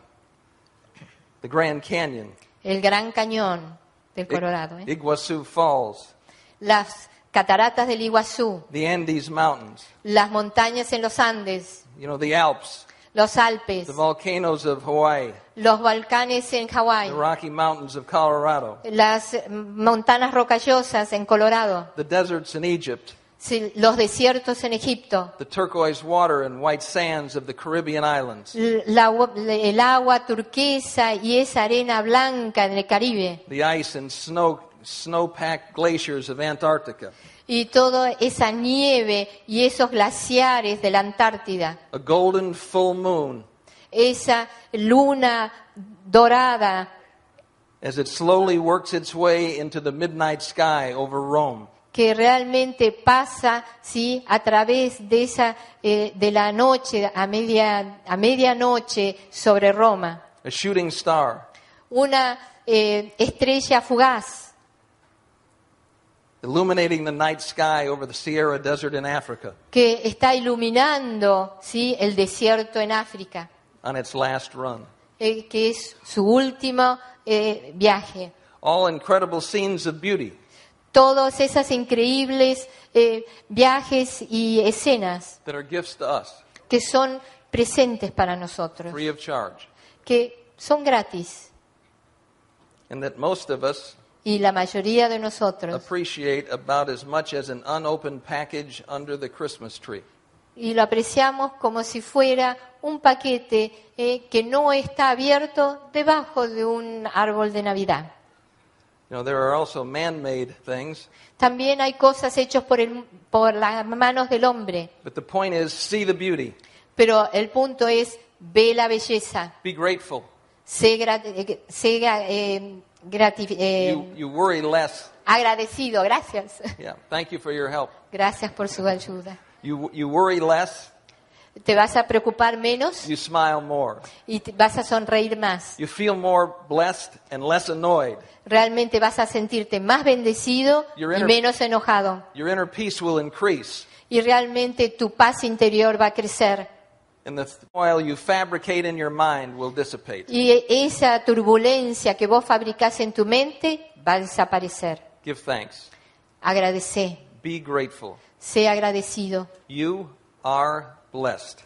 the Grand Canyon, El Gran Cañón del Colorado, ¿eh? Iguazu Falls, las cataratas del Iguazú, the Andes Mountains, las montañas en los Andes, you know, the Alps, los Alpes, the volcanoes of Hawaii, los Balcanes en Hawái, the Rocky Mountains of Colorado, las montanas rocallosas en Colorado, the deserts in Egypt, los desiertos en Egipto, the turquoise water and white sands of the Caribbean islands, la el agua turquesa y esa arena blanca en el Caribe. the ice and snow snow-packed glaciers of Antarctica, y toda esa nieve y esos glaciares de la Antártida, a golden full moon. Esa luna dorada. As it slowly works its way into the midnight sky over Rome. que realmente pasa sí a través de esa eh, de la noche a media a medianoche sobre Roma. A shooting star, una eh, estrella fugaz illuminating the night sky over the Sierra Desert in Africa que está iluminando sí el desierto en África on its last run. eh, que es su último eh, viaje. All incredible scenes of beauty, todos esos increíbles eh, viajes y escenas that are gifts to us, que son presentes para nosotros, free of charge, que son gratis. And that most of us y la mayoría de nosotros, appreciate about as much as an unopened package under the Christmas tree. y lo apreciamos como si fuera un paquete eh, que no está abierto debajo de un árbol de Navidad. You know, there are also man-made things, También hay cosas hechas por, el- por las manos del hombre, but the point is see the beauty, pero el punto es ve la belleza, be grateful. sé, eh, sé, eh, eh, You, you worry less. agradecido, gracias. Yeah, thank you for your help. Gracias por su ayuda. You, you worry less, Te vas a preocupar menos you smile more. y te- vas a sonreír más. You feel more blessed and less annoyed. Realmente vas a sentirte más bendecido Your y inner- menos enojado. Your inner peace will increase. Y realmente tu paz interior va a crecer. And the oil you fabricate in your mind will dissipate. Y esa turbulencia que vos fabricás en tu mente va a desaparecer. Give thanks. Agradece, Be grateful. sé agradecido. You are blessed,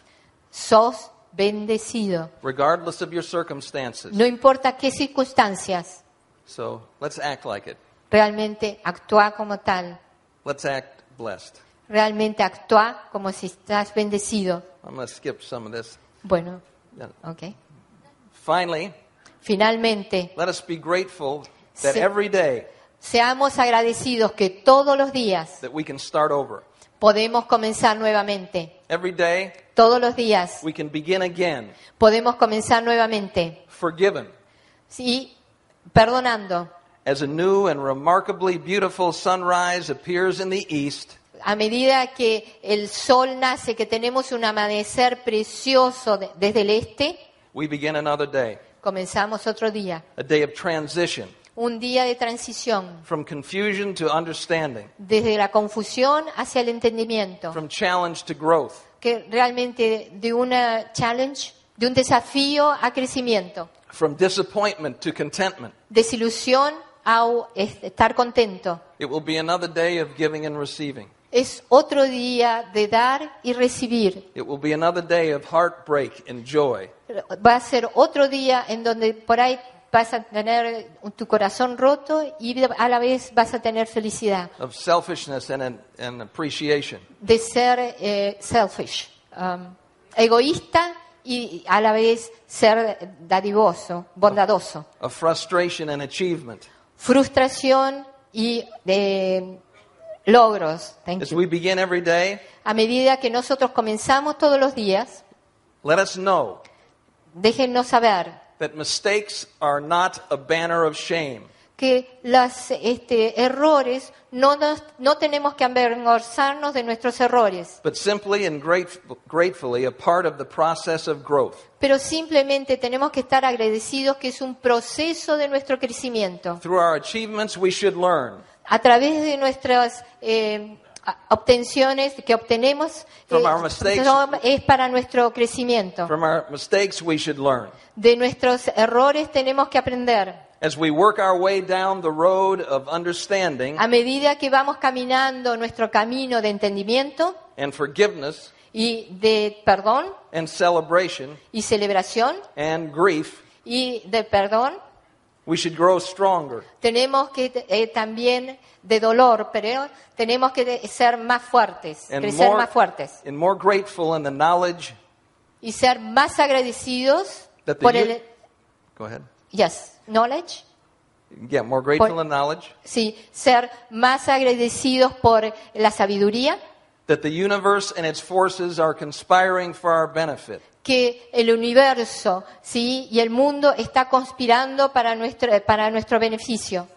Sos bendecido. regardless of your circumstances. No importa qué circunstancias, So let's act like it. realmente actúa como tal. Let's act blessed. Realmente actúa como si estás bendecido. I'm going to skip some of this. Bueno, ok. Finally, Finalmente, let us be grateful that Sí. every day seamos agradecidos que todos los días that we can start over. podemos comenzar nuevamente. Every day Todos los días we can begin again, podemos comenzar nuevamente. forgiven, Sí, perdonando. as a new and remarkably beautiful sunrise appears in the east. A medida que el sol nace, que tenemos un amanecer precioso de- desde el este, We begin another day, comenzamos otro día. a day of transition Un día de transición, from confusion to understanding, desde la confusión hacia el entendimiento. from challenge to growth, que realmente de una challenge, de un desafío a crecimiento, from disappointment to contentment. desilusión a u- es- estar contento. It will be another day of giving and receiving. Es otro día de dar y recibir. It will be another day of heartbreak and joy. Va a ser otro día en donde por ahí vas a tener tu corazón roto y a la vez vas a tener felicidad. of selfishness and, and appreciation, De ser eh, selfish, um, egoísta y a la vez ser dadivoso, bondadoso. of frustration and achievement. Frustración y de logros. Thank As you. we begin every day, A medida que nosotros comenzamos todos los días, let us know saber that mistakes are not a banner of shame. que los este, errores no, nos- no tenemos que avergonzarnos de nuestros errores, but simply and grate- gratefully a part of the process of growth. pero simplemente tenemos que estar agradecidos que es un proceso de nuestro crecimiento. Through our achievements, we should learn. A través de nuestras eh, obtenciones que obtenemos, From eh, our mistakes. es para nuestro crecimiento. From our mistakes, we should learn. De nuestros errores tenemos que aprender. As we work our way down the road of understanding A medida que vamos caminando nuestro camino de entendimiento and forgiveness y de perdón and celebration y celebración and grief, y de perdón, we should grow stronger. tenemos que eh, también de dolor, pero tenemos que ser más fuertes, And crecer more, más fuertes and more grateful in the knowledge y ser más agradecidos that the por el Go ahead. yes, knowledge. Yeah, more grateful in knowledge Sí, ser más agradecidos por la sabiduría, that the universe and its forces are conspiring for our benefit. Que el universo, sí, y el mundo está conspirando para nuestro para nuestro beneficio.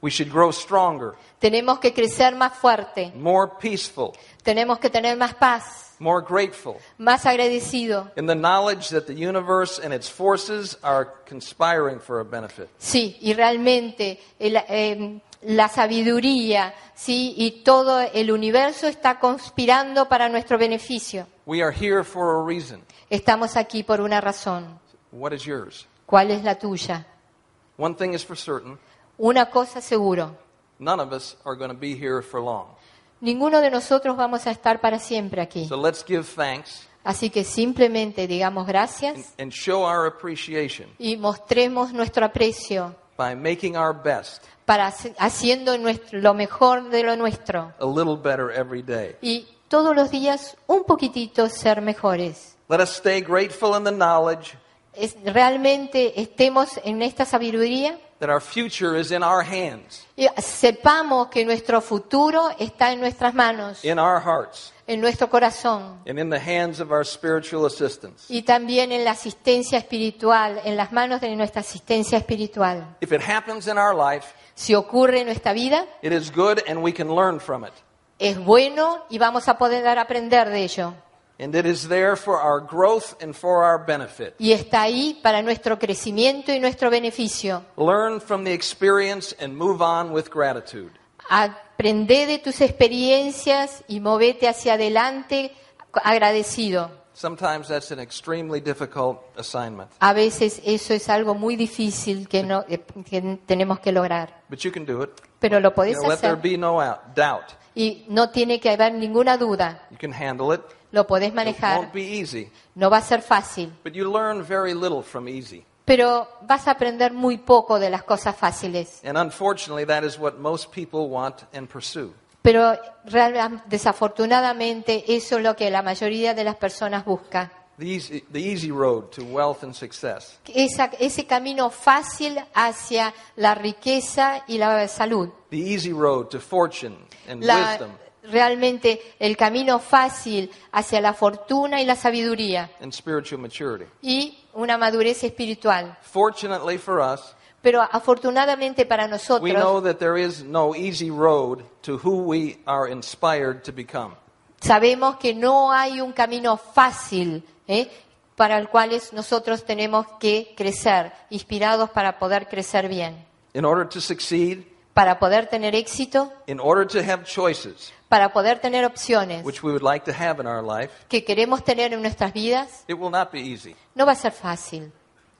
We should grow stronger, Tenemos que crecer más fuerte, more peaceful, tenemos que tener más paz, more grateful más agradecido. in the knowledge that the universe and its forces are conspiring for our benefit. Sí, y realmente el, eh, la sabiduría, sí, y todo el universo está conspirando para nuestro beneficio. We are here for a reason. Estamos aquí por una razón. What is yours? ¿Cuál es la tuya? One thing is for certain Una cosa seguro, none of us are going to be here for long. ninguno de nosotros vamos a estar para siempre aquí. So let's give thanks Así que simplemente digamos and, gracias and show our appreciation y mostremos nuestro aprecio by making our best para haciendo nuestro- lo mejor de lo nuestro a little better every day. y todos los días un poquitito ser mejores. Let us stay grateful in the knowledge Es- realmente estemos en esta sabiduría that our future is in our hands, y sepamos que nuestro futuro está en nuestras manos, in our hearts, en nuestro corazón and in the hands of our spiritual assistants. y también en la asistencia espiritual, en las manos de nuestra asistencia espiritual. If it happens in our life, Si ocurre en nuestra vida, it is good and we can learn from it. es bueno y vamos a poder aprender de ello. And it is there for our growth and for our benefit. Y está ahí para nuestro crecimiento y nuestro beneficio. Learn from the experience and move on with gratitude. Aprende de tus experiencias y movete hacia adelante agradecido. Sometimes that's an extremely difficult assignment, A veces eso es algo muy difícil que, no, eh, que tenemos que lograr. but you can do it. Pero lo You podés know, let there hacer be no doubt. y no tiene que haber ninguna duda. You can handle it. Lo podés It manejar. won't be easy, No va a ser fácil. but you learn very little from easy. Pero vas a aprender muy poco de las cosas fáciles. And unfortunately, that is what most people want and pursue. Pero desafortunadamente eso es lo que la mayoría de las personas busca. The easy, the easy road to wealth and success. Esa- ese camino fácil hacia la riqueza y la salud. The easy road to fortune and La- wisdom realmente el camino fácil hacia la fortuna y la sabiduría and spiritual maturity. y una madurez espiritual. Fortunately for us, Pero afortunadamente para we know nosotros that there is no easy road to who we are inspired to become. sabemos que no hay un camino fácil ¿eh? para el cual nosotros tenemos que crecer, inspirados para poder crecer bien, In order to succeed, para poder tener éxito, in order to have choices, para poder tener opciones which we would like to have in our life, que queremos tener en nuestras vidas, it will not be easy. no va a ser fácil.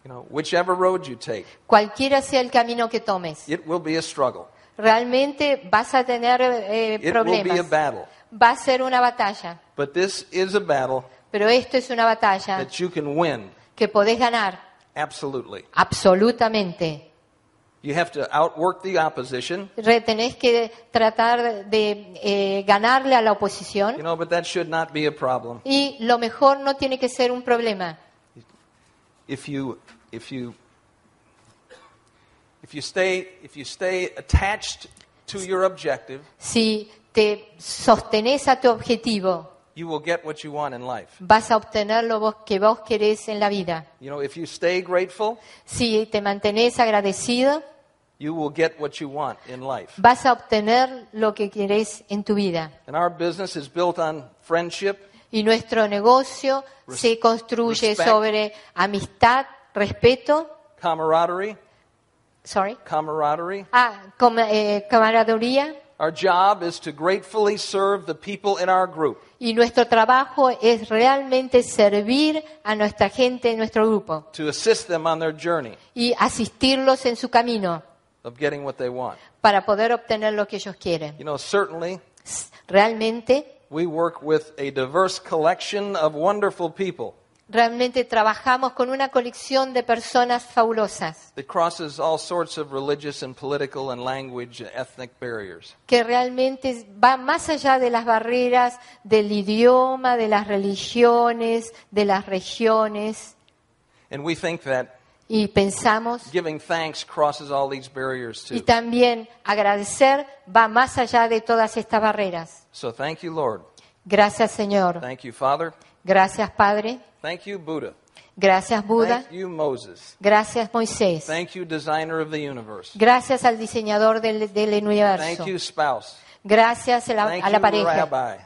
You know, whichever road you take, Cualquiera sea el camino que tomes, it will be a struggle. realmente vas a tener eh, It will be a problemas. battle. Va a ser una batalla, But this is a battle pero esto es una batalla that you can win que podés ganar Absolutely. Absolutamente. You have to outwork the opposition, Tenés que tratar de eh, ganarle a la you oposición know, but that should not be a problem. y lo mejor no tiene que ser un problema. If you, if you, if you stay, if you stay attached to your objective, Si te sostenés a tu objetivo, you will get what you want in life. vas a obtener lo vos- que vos querés en la vida. You know, if you stay grateful, Si te mantenés agradecido, you will get what you want in life. vas a obtener lo que querés en tu vida. And our business is built on friendship, Y nuestro negocio Res- se construye respect. sobre amistad, respeto, camaraderie, sorry, camaraderie. ah, com- eh, camaradería. Our job is to gratefully serve the people in our group. Y nuestro trabajo es realmente servir a nuestra gente en nuestro grupo to assist them on their journey y asistirlos en su camino of getting what they want. para poder obtener lo que ellos quieren. You know, certainly Realmente, we work with a diverse collection of wonderful people realmente trabajamos con una colección de personas fabulosas that crosses all sorts of religious and political and language and ethnic barriers. que realmente va más allá de las barreras del idioma, de las religiones, de las regiones. And we think that Y pensamos, giving thanks crosses all these barriers y too. también agradecer va más allá de todas estas barreras. So thank you, Lord. Gracias Señor. Thank you, Father. Gracias Padre. Thank you, Buddha. Gracias Buda. Thank you, Moses. Gracias Moisés. Thank you, designer of the universe. Gracias al diseñador del, del universo. Thank you, spouse. Gracias a la, Thank a la you, pareja. rabbi.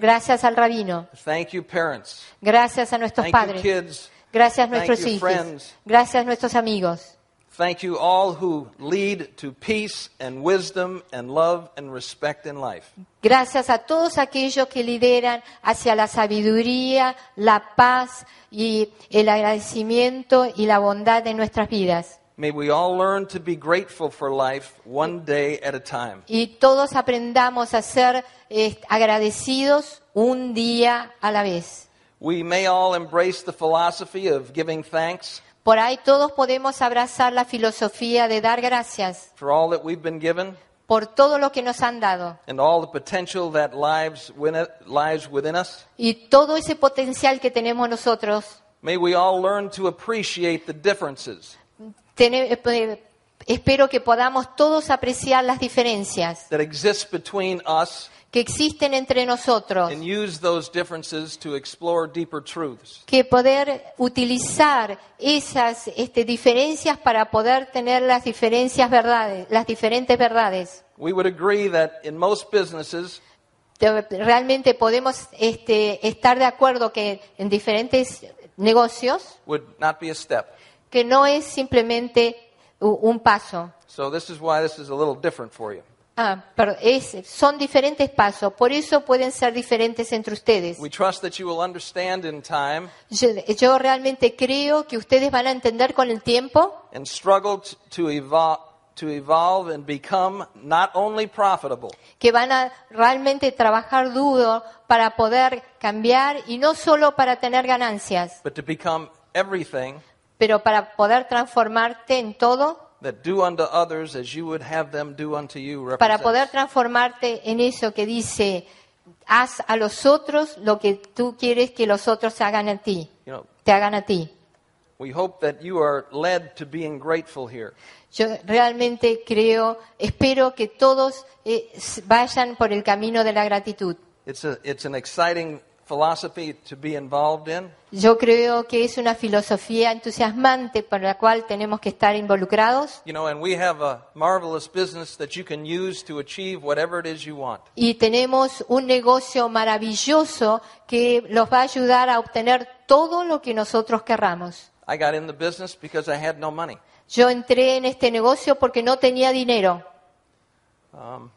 Gracias al rabino. Thank you, parents. Gracias a nuestros Thank you, padres. kids. Gracias a Thank nuestros you, hijos. friends. Gracias a nuestros amigos. Thank you all who lead to peace and wisdom and love and respect in life. Gracias a todos aquellos que lideran hacia la sabiduría, la paz y el agradecimiento y la bondad de nuestras vidas. May we all learn to be grateful for life one day at a time. Y todos aprendamos a ser eh, agradecidos un día a la vez. We may all embrace the philosophy of giving thanks Por ahí todos podemos abrazar la filosofía de dar gracias for all that we've been given por todo lo que nos han dado and all the potential that lives, win- lies within us. y todo ese potencial que tenemos nosotros. May we all learn to appreciate the differences Tene- eh, espero que podamos todos apreciar las diferencias that exist between us que existen entre nosotros, and use those differences to explore deeper truths. que poder utilizar esas este, diferencias para poder tener las diferencias verdades, las diferentes verdades. We would agree that in most businesses, Realmente podemos este, estar de acuerdo que en diferentes negocios would not be a step. que no es simplemente un paso. So this is why this is a little different for you. Ah, pero es, son diferentes pasos, por eso pueden ser diferentes entre ustedes. We trust that you will understand in time Yo, yo realmente creo que ustedes van a entender con el tiempo and struggle to evolve, to evolve and become not only profitable, que van a realmente trabajar duro para poder cambiar y no solo para tener ganancias, but to become everything pero para poder transformarte en todo, that do unto others as you would have them do unto you. para poder transformarte en eso que dice, haz a los otros lo que tú quieres que los otros hagan a ti, You know, te hagan a ti. we hope that you are led to being grateful here. Yo realmente creo, espero que todos eh, vayan por el camino de la gratitud. It's a it's an exciting philosophy to be involved in. Yo creo que es una filosofía entusiasmante para la cual tenemos que estar involucrados You know, and we have a marvelous business that you can use to achieve whatever it is you want. y tenemos un negocio maravilloso que los va a ayudar a obtener todo lo que nosotros querramos. I got in the business because I had no money. Yo entré en este negocio porque no tenía dinero Um,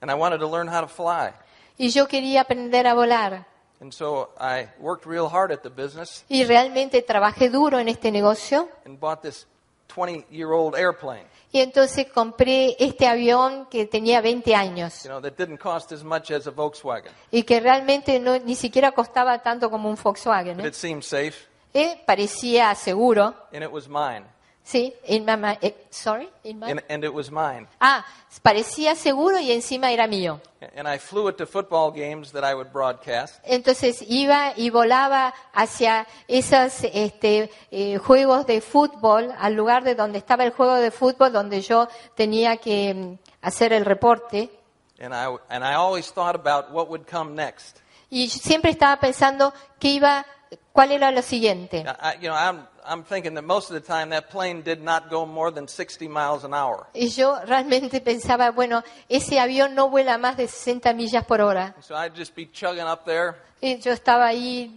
and I wanted to learn how to fly. Y yo quería aprender a volar. And so I worked real hard at the business Y realmente trabajé duro en este negocio and bought this 20 year old airplane, y entonces compré este avión que tenía 20 años you know, that didn't cost as much as a Volkswagen. y que realmente no, ni siquiera costaba tanto como un Volkswagen. But ¿eh? it seemed safe. Eh, parecía seguro. and it was mine. Sí, in my eh, sorry, in my- And, and it was mine. Ah, parecía seguro y encima era mío. And I flew it to football games that I would broadcast. Entonces iba y volaba hacia esos este, eh, juegos de fútbol, al lugar de donde estaba el juego de fútbol, donde yo tenía que mm, hacer el reporte. And I, and I always thought about what would come next. Y siempre estaba pensando que iba, cuál era lo siguiente. I, I- you know, I'm, I'm thinking that most of the time that plane did not go more than 60 miles an hour. Y yo realmente pensaba, bueno, ese avión no vuela más de 60 millas por hora. So I'd just be chugging up there. Y yo estaba ahí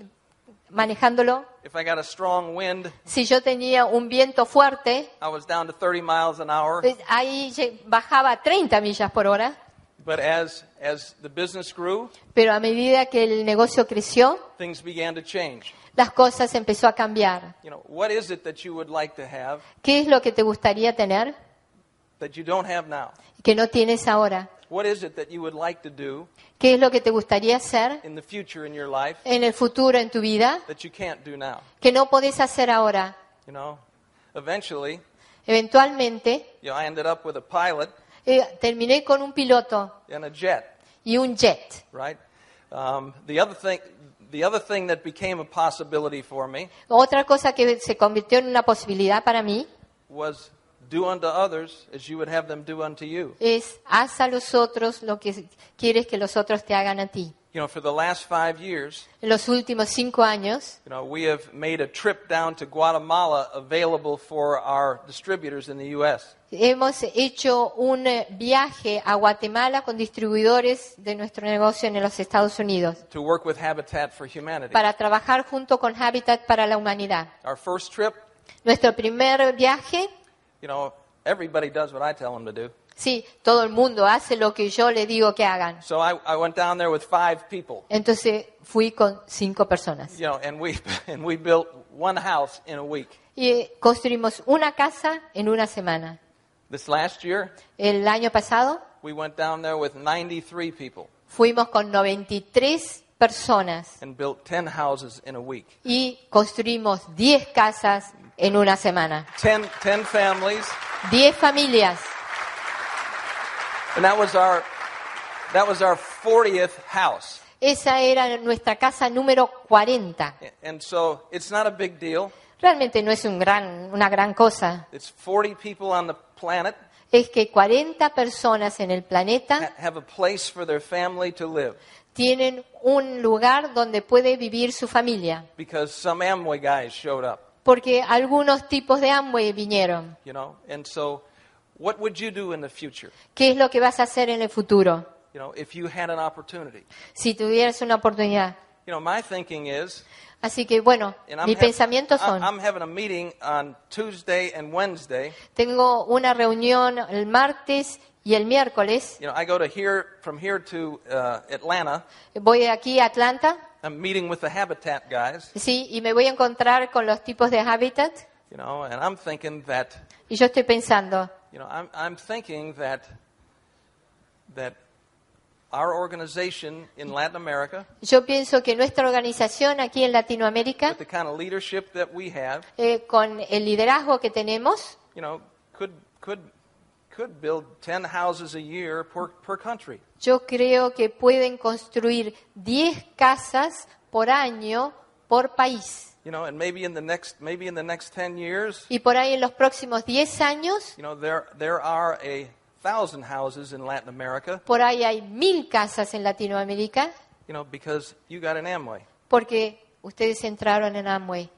manejándolo. If I got a strong wind, Si yo tenía un viento fuerte, I was down to 30 miles an hour. pues ahí bajaba a 30 millas por hora. But as, as the business grew, Pero a medida que el negocio creció, things began to change. Las cosas empezó a cambiar. You know, what is it that you would like to have ¿Qué es lo que te gustaría tener that you don't have now? que no tienes ahora? What is it that you would like to do ¿Qué es lo que te gustaría hacer in the future in your life en el futuro en tu vida that you can't do now? que no podés hacer ahora? You know, eventually, Eventualmente, you know, I ended up with a pilot eh, terminé con un piloto and a jet, y un jet. right? Um, the other thing, the other thing that became a possibility for me Otra cosa que se convirtió en una posibilidad para mí was do unto others as you would have them do unto you. es haz a los otros lo que quieres que los otros te hagan a ti. You know, for the last five years, En los últimos cinco años you know, we have made a trip down to Guatemala available for our distributors in the U.S. hemos hecho un eh, viaje a Guatemala con distribuidores de nuestro negocio en los Estados Unidos to work with Habitat for Humanity. para trabajar junto con Habitat para la Humanidad. Our first trip, Nuestro primer viaje, you know, everybody does what I tell them to do. sí, todo el mundo hace lo que yo le digo que hagan. So I, I went down there with five people, Entonces fui con cinco personas you know, and we and we built one house in a week. y eh, construimos una casa en una semana. This last year, El año pasado we went down there with 93 people fuimos con 93 personas and built 10 houses in a week. y construimos 10 casas en una semana. 10, 10 families, 10 familias. and that was our that was our 40th house. Esa era nuestra casa número 40. And so it's not a big deal. Realmente no es un gran, una gran cosa. It's 40 people on the planet Es que 40 personas en el planeta ha- have a place for their family to live tienen un lugar donde puede vivir su familia. because some Amway guys showed up, Porque algunos tipos de Amway vinieron. you know. And so what would you do in the future, ¿Qué es lo que vas a hacer en el futuro? you know, if you had an opportunity? Si tuvieras una oportunidad. You know, my thinking is Así que bueno, mis pensamientos son, I'm having a meeting on Tuesday and Wednesday. tengo una reunión el martes y el miércoles. You know, I go to here from here to Atlanta. Voy aquí a Atlanta, I'm meeting with the Habitat guys, sí, y me voy a encontrar con los tipos de Habitat. you know, and I'm thinking that, Y yo estoy pensando, you know, I'm, I'm thinking that that our organization in Latin America, yo pienso que nuestra organización aquí en Latinoamérica, with the kind of leadership that we have, eh, con el liderazgo que tenemos, you know, could could could build 10 houses a year per, per country. yo creo que pueden construir 10 casas por año por país. You know, and maybe in the next maybe in the next 10 years, Y por ahí en los próximos 10 años, you know, there there are a thousand houses in Latin America, por ahí hay mil casas en Latinoamérica, you know, because you got an Amway. porque ustedes entraron en Amway.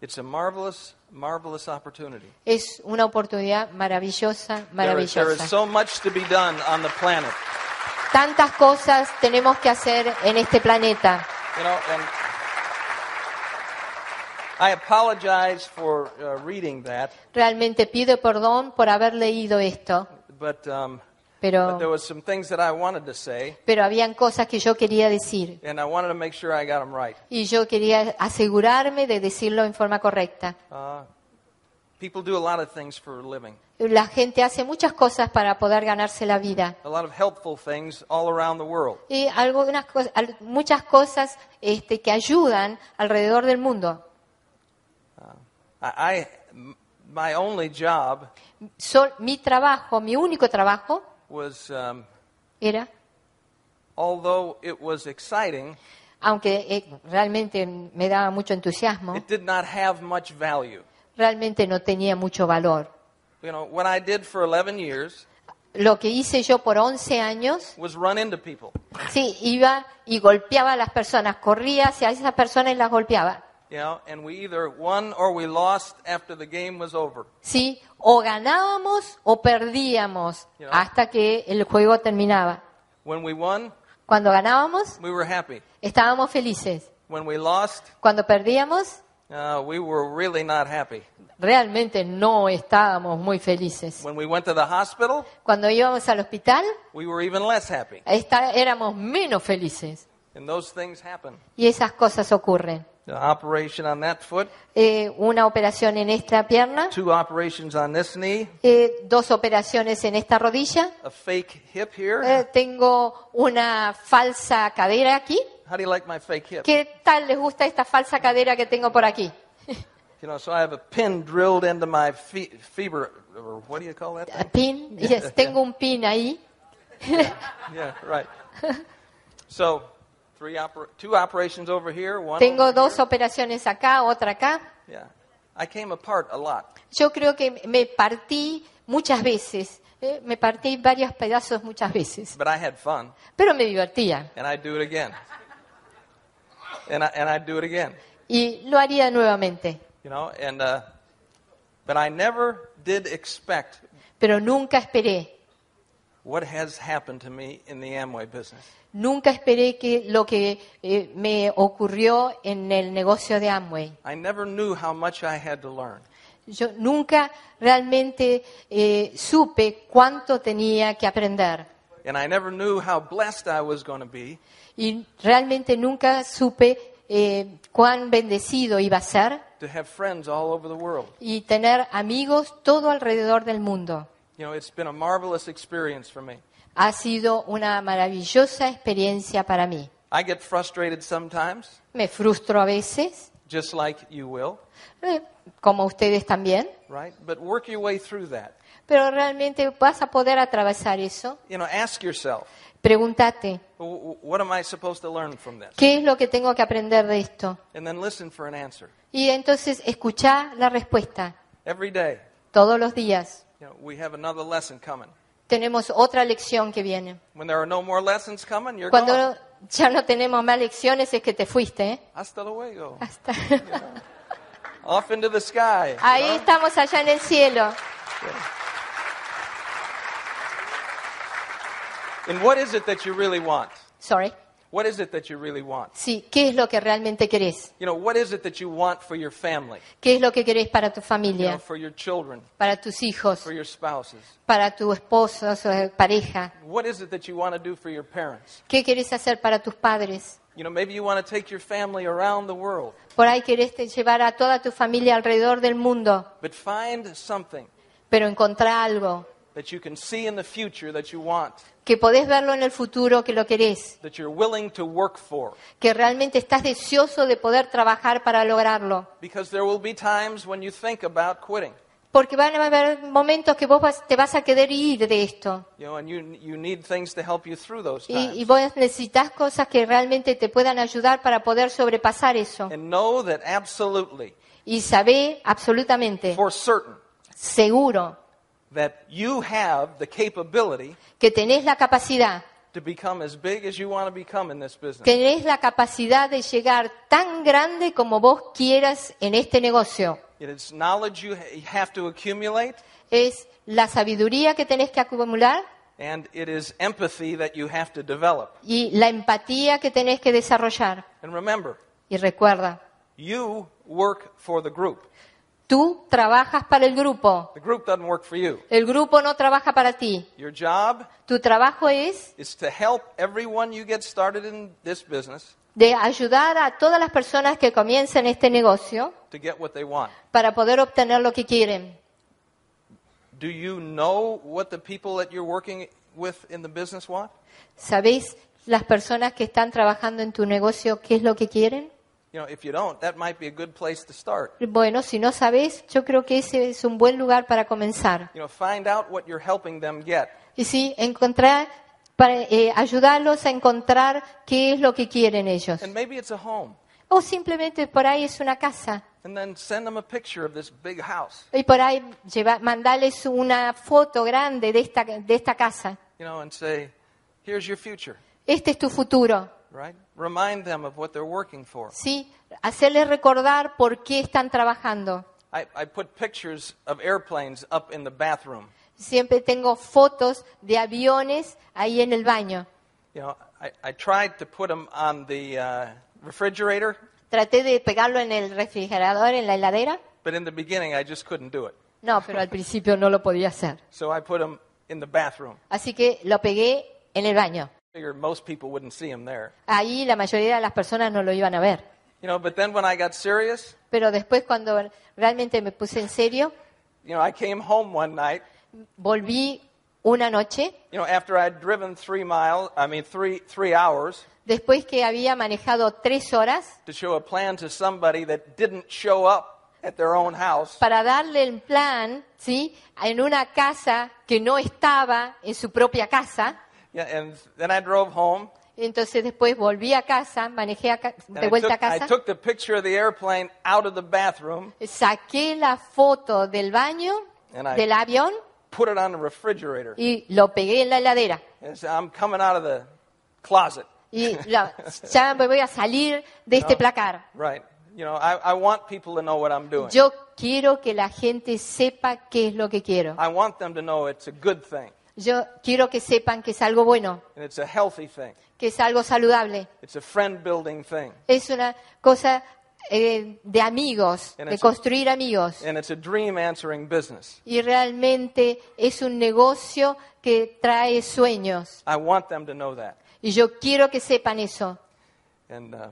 It's a marvelous, marvelous opportunity. Es una oportunidad maravillosa, There is, there is maravillosa. so much to be done on the planet. Tantas cosas tenemos que hacer en este planeta. You know, and I apologize for uh, reading that, Realmente pido perdón por haber leído esto, but, um, pero, there was some things that I wanted to say, pero habían cosas que yo quería decir and I wanted to make sure I got them right. y yo quería asegurarme de decirlo en forma correcta. Uh, people do a lot of things for a living, La gente hace muchas cosas para poder ganarse la vida a lot of helpful things all around the world. y algunas muchas cosas este, que ayudan alrededor del mundo. I, I m- my only job Sol- mi trabajo, mi único trabajo was, um, era, although it was exciting, aunque eh, realmente me daba mucho entusiasmo, it did not have much value. realmente no tenía mucho valor. You know, what I did for 11 years Lo que hice yo por 11 años, was run into people. sí, iba y golpeaba a las personas, corría hacia esas personas y las golpeaba. You know, and we either won or we lost after the game was over. Sí, o ganábamos o perdíamos hasta que el juego terminaba. When we won, Cuando ganábamos, we were happy. estábamos felices. When we lost, Cuando perdíamos, uh, we were really not happy. realmente no estábamos muy felices. When we went to the hospital, Cuando íbamos al hospital, we were even less happy. está- éramos menos felices. And those things happen. Y esas cosas ocurren. The operation on that foot, Eh, una operación en esta pierna, two operations on this knee, eh, dos operaciones en esta rodilla, a fake hip here. eh, tengo una falsa cadera aquí. How do you like my fake hip? ¿Qué tal les gusta esta falsa cadera que tengo por aquí? You know, so I have a pin drilled into my fe- fever, or what do you call that? A Thing? Pin, yes, tengo un pin ahí. Yeah, right. So, three oper- two operations over here, one. Tengo over dos here. operaciones acá, otra acá. Yeah, I came apart a lot. Yo creo que me partí muchas veces, eh, me partí varios pedazos muchas veces, But I had fun, pero me divertía and I'd do it again. And, I, and do it again, y lo haría nuevamente. you know. And uh, but I never did expect Pero nunca esperé, what has happened to me in the Amway business. nunca esperé que lo que eh, me ocurrió en el negocio de Amway. I never knew how much I had to learn. Yo nunca realmente eh, supe cuánto tenía que aprender And I never knew how blessed I was going to be y realmente nunca supe eh, cuán bendecido iba a ser to have friends all over the world. y tener amigos todo alrededor del mundo. You know, it's been a marvelous experience for me. Ha sido una maravillosa experiencia para mí. I get frustrated sometimes, Me frustro a veces, just like you will, eh, como ustedes también, right? But work your way through that. pero realmente vas a poder atravesar eso. You know, ask yourself, Pregúntate, "W- w- what am I supposed to learn from this? ¿qué es lo que tengo que aprender de esto? And then listen for an answer. Y entonces escuchá la respuesta Every day, todos los días. You know, we have another lesson coming. Tenemos otra lección que viene. When there are no more lessons coming, you're Cuando gone. ya no tenemos más lecciones es que te fuiste. ¿eh? Hasta luego. Hasta- Off into the sky. you Ahí know? estamos allá en el cielo. And what is it that you really want? Sorry. What is it that you really want? Sí, ¿qué es lo que realmente querés? You know, what is it that you want for your family, ¿Qué es lo que querés para tu you know, familia, for your children, para tus hijos, for your spouses? para tu esposo, o pareja? What is it that you want to do for your parents? ¿Qué querés hacer para tus padres? You know, maybe you want to take your family around the world, Por ahí querés te- llevar a toda tu familia alrededor del mundo, but find something pero encontrar algo that you can see in the future that you want, que podés verlo en el futuro, que lo querés, that you're willing to work for. que realmente estás deseoso de poder trabajar para lograrlo. Because there will be times when you think about quitting, Porque van a haber momentos que vos vas- te vas a querer ir de esto. you know, and you, you need things to help you through those Y, times. y vos necesitas cosas que realmente te puedan ayudar para poder sobrepasar eso. And know that absolutely, Y sabé absolutamente, for certain, seguro, that you have the capability que tenés la capacidad, to become as big as you want to become in this business. tenés la capacidad de llegar tan grande como vos quieras en este negocio. It is knowledge you have to accumulate, Es la sabiduría que tenés que acumular and it is empathy that you have to develop. y la empatía que tenés que desarrollar. And remember, Y recuerda, you work for the group. Tú trabajas para el grupo. The group doesn't work for you. El grupo no trabaja para ti. Your job Tu trabajo es is to help everyone you get started in this business de ayudar a todas las personas que comiencen este negocio to get what they want. para poder obtener lo que quieren. Do you know what the people that you're working with in the business want? ¿Sabéis las personas que están trabajando en tu negocio qué es lo que quieren? You know, if you don't, that might be a good place to start. Bueno, si no sabes, yo creo que ese es un buen lugar para comenzar. You know, find out what you're helping them get. Y sí, encontrar, para eh, ayudarlos a encontrar qué es lo que quieren ellos. And maybe it's a home. O simplemente por ahí es una casa. And then send them a picture of this big house. Y por ahí lleva, mandarles una foto grande de esta, de esta casa. You know, and say, here's your future, Este es tu futuro. Right? Remind them of what they're working for. ¿sí? Hacerles recordar por qué están trabajando. I, I put pictures of airplanes up in the bathroom. Siempre tengo fotos de aviones ahí en el baño. You know, I, I tried to put them on the uh, refrigerator, Traté de pegarlo en el refrigerador, en la heladera. but in the beginning I just couldn't do it. No, pero al principio no lo podía hacer. So I put them in the bathroom. Así que lo pegué en el baño. Figured most people wouldn't see them there. Ahí la mayoría de las personas no lo iban a ver. You know, but then when I got serious, Pero después cuando realmente me puse en serio, you know, I came home one night, volví una noche, you know, after I'd driven three miles, I mean, three, three hours después que había manejado tres horas, to show a plan to somebody that didn't show up at their own house. para darle el plan, ¿sí? En una casa que no estaba en su propia casa. Yeah, and then I drove home. Entonces después volví a casa, manejé a ca- de I vuelta a took, I casa, took the picture of the airplane out of the bathroom, saqué la foto del baño, And I- del avión, put it on the refrigerator, y lo pegué en la heladera. and said, I'm coming out of the closet. Y la- ya me voy a salir de este placar. Right. You know, I, I want people to know what I'm doing. Yo quiero que la gente sepa qué es lo que quiero. I want them to know it's a good thing, Yo quiero que sepan que es algo bueno, and it's a healthy thing. que es algo saludable. It's a friend building thing, Es una cosa eh, de amigos, And de it's a- construir amigos. and it's a dream answering business. Y realmente es un negocio que trae sueños. I want them to know that. Y yo quiero que sepan eso. And uh,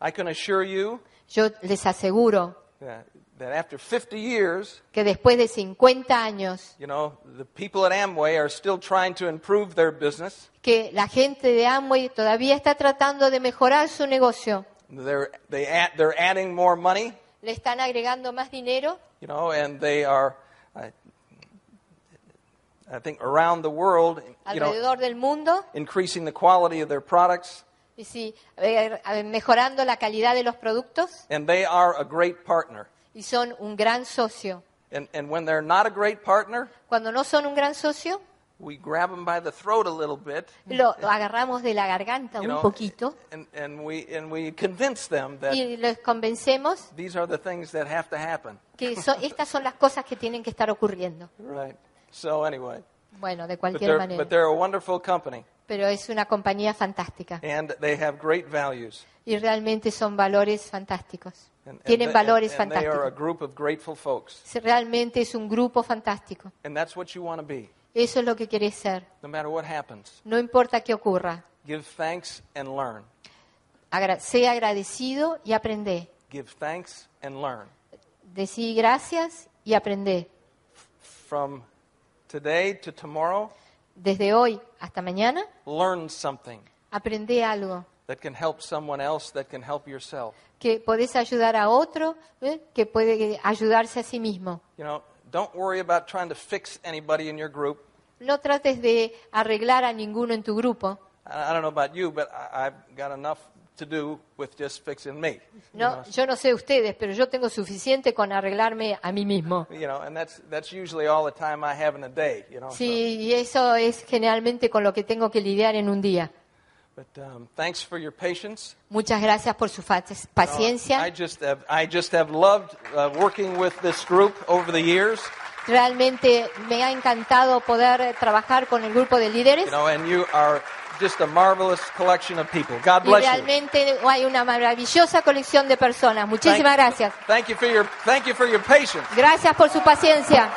I can assure you Yo les aseguro that, that after 50 years, que después de 50 años you know, the people at Amway are still trying to improve their business. que la gente de Amway todavía está tratando de mejorar su negocio, They're, they add, they're adding more money, le están agregando más dinero. you know, and they are, I, I think, around the world, you know, alrededor del mundo. increasing the quality of their products, y sí, eh, eh, mejorando la calidad de los productos. And they are a great partner. Y son un gran socio. And, and when they're not a great partner, Cuando no son un gran socio, we grab them by the throat a little bit, lo, lo agarramos de la garganta you un know, poquito and, and, we, and we convince them that y les convencemos these are the things that have to happen. que so- estas son las cosas que tienen que estar ocurriendo. Right. So anyway, Bueno, de cualquier manera. but they're a wonderful company, Pero es una compañía fantástica and they have great values. y realmente son valores fantásticos. And, and Tienen they- valores and- and they are a fantásticos. group of grateful folks, Realmente es un grupo fantástico. and that's what you want to be, Eso es lo que querés ser. no matter what happens. No importa qué ocurra. Give thanks and learn. Agra- sé agradecido y aprende. Give thanks and learn. Decí gracias y aprende. From today to tomorrow, Desde hoy hasta mañana, learn something aprende algo. that can help someone else, that can help yourself. Que podés ayudar a otro, ¿eh? que puede ayudarse a sí mismo. You know, don't worry about trying to fix anybody in your group. No trates de arreglar a ninguno en tu grupo. I I don't know about you, but I, I've got enough to do with just fixing me. No, know. yo no sé ustedes, pero yo tengo suficiente con arreglarme a mí mismo. You know, and that's that's usually all the time I have in a day. You know. so- Sí, y eso es generalmente con lo que tengo que lidiar en un día. but um, thanks for your patience. Muchas gracias por su fa- I paciencia. just have I just have loved uh, working with this group over the years. Realmente me ha encantado poder trabajar con el grupo de líderes. You know, and you are just a marvelous collection of people. God bless you. realmente hay una maravillosa colección de personas. Muchísimas Thank- gracias. Thank you for your thank you for your patience. Gracias por su paciencia.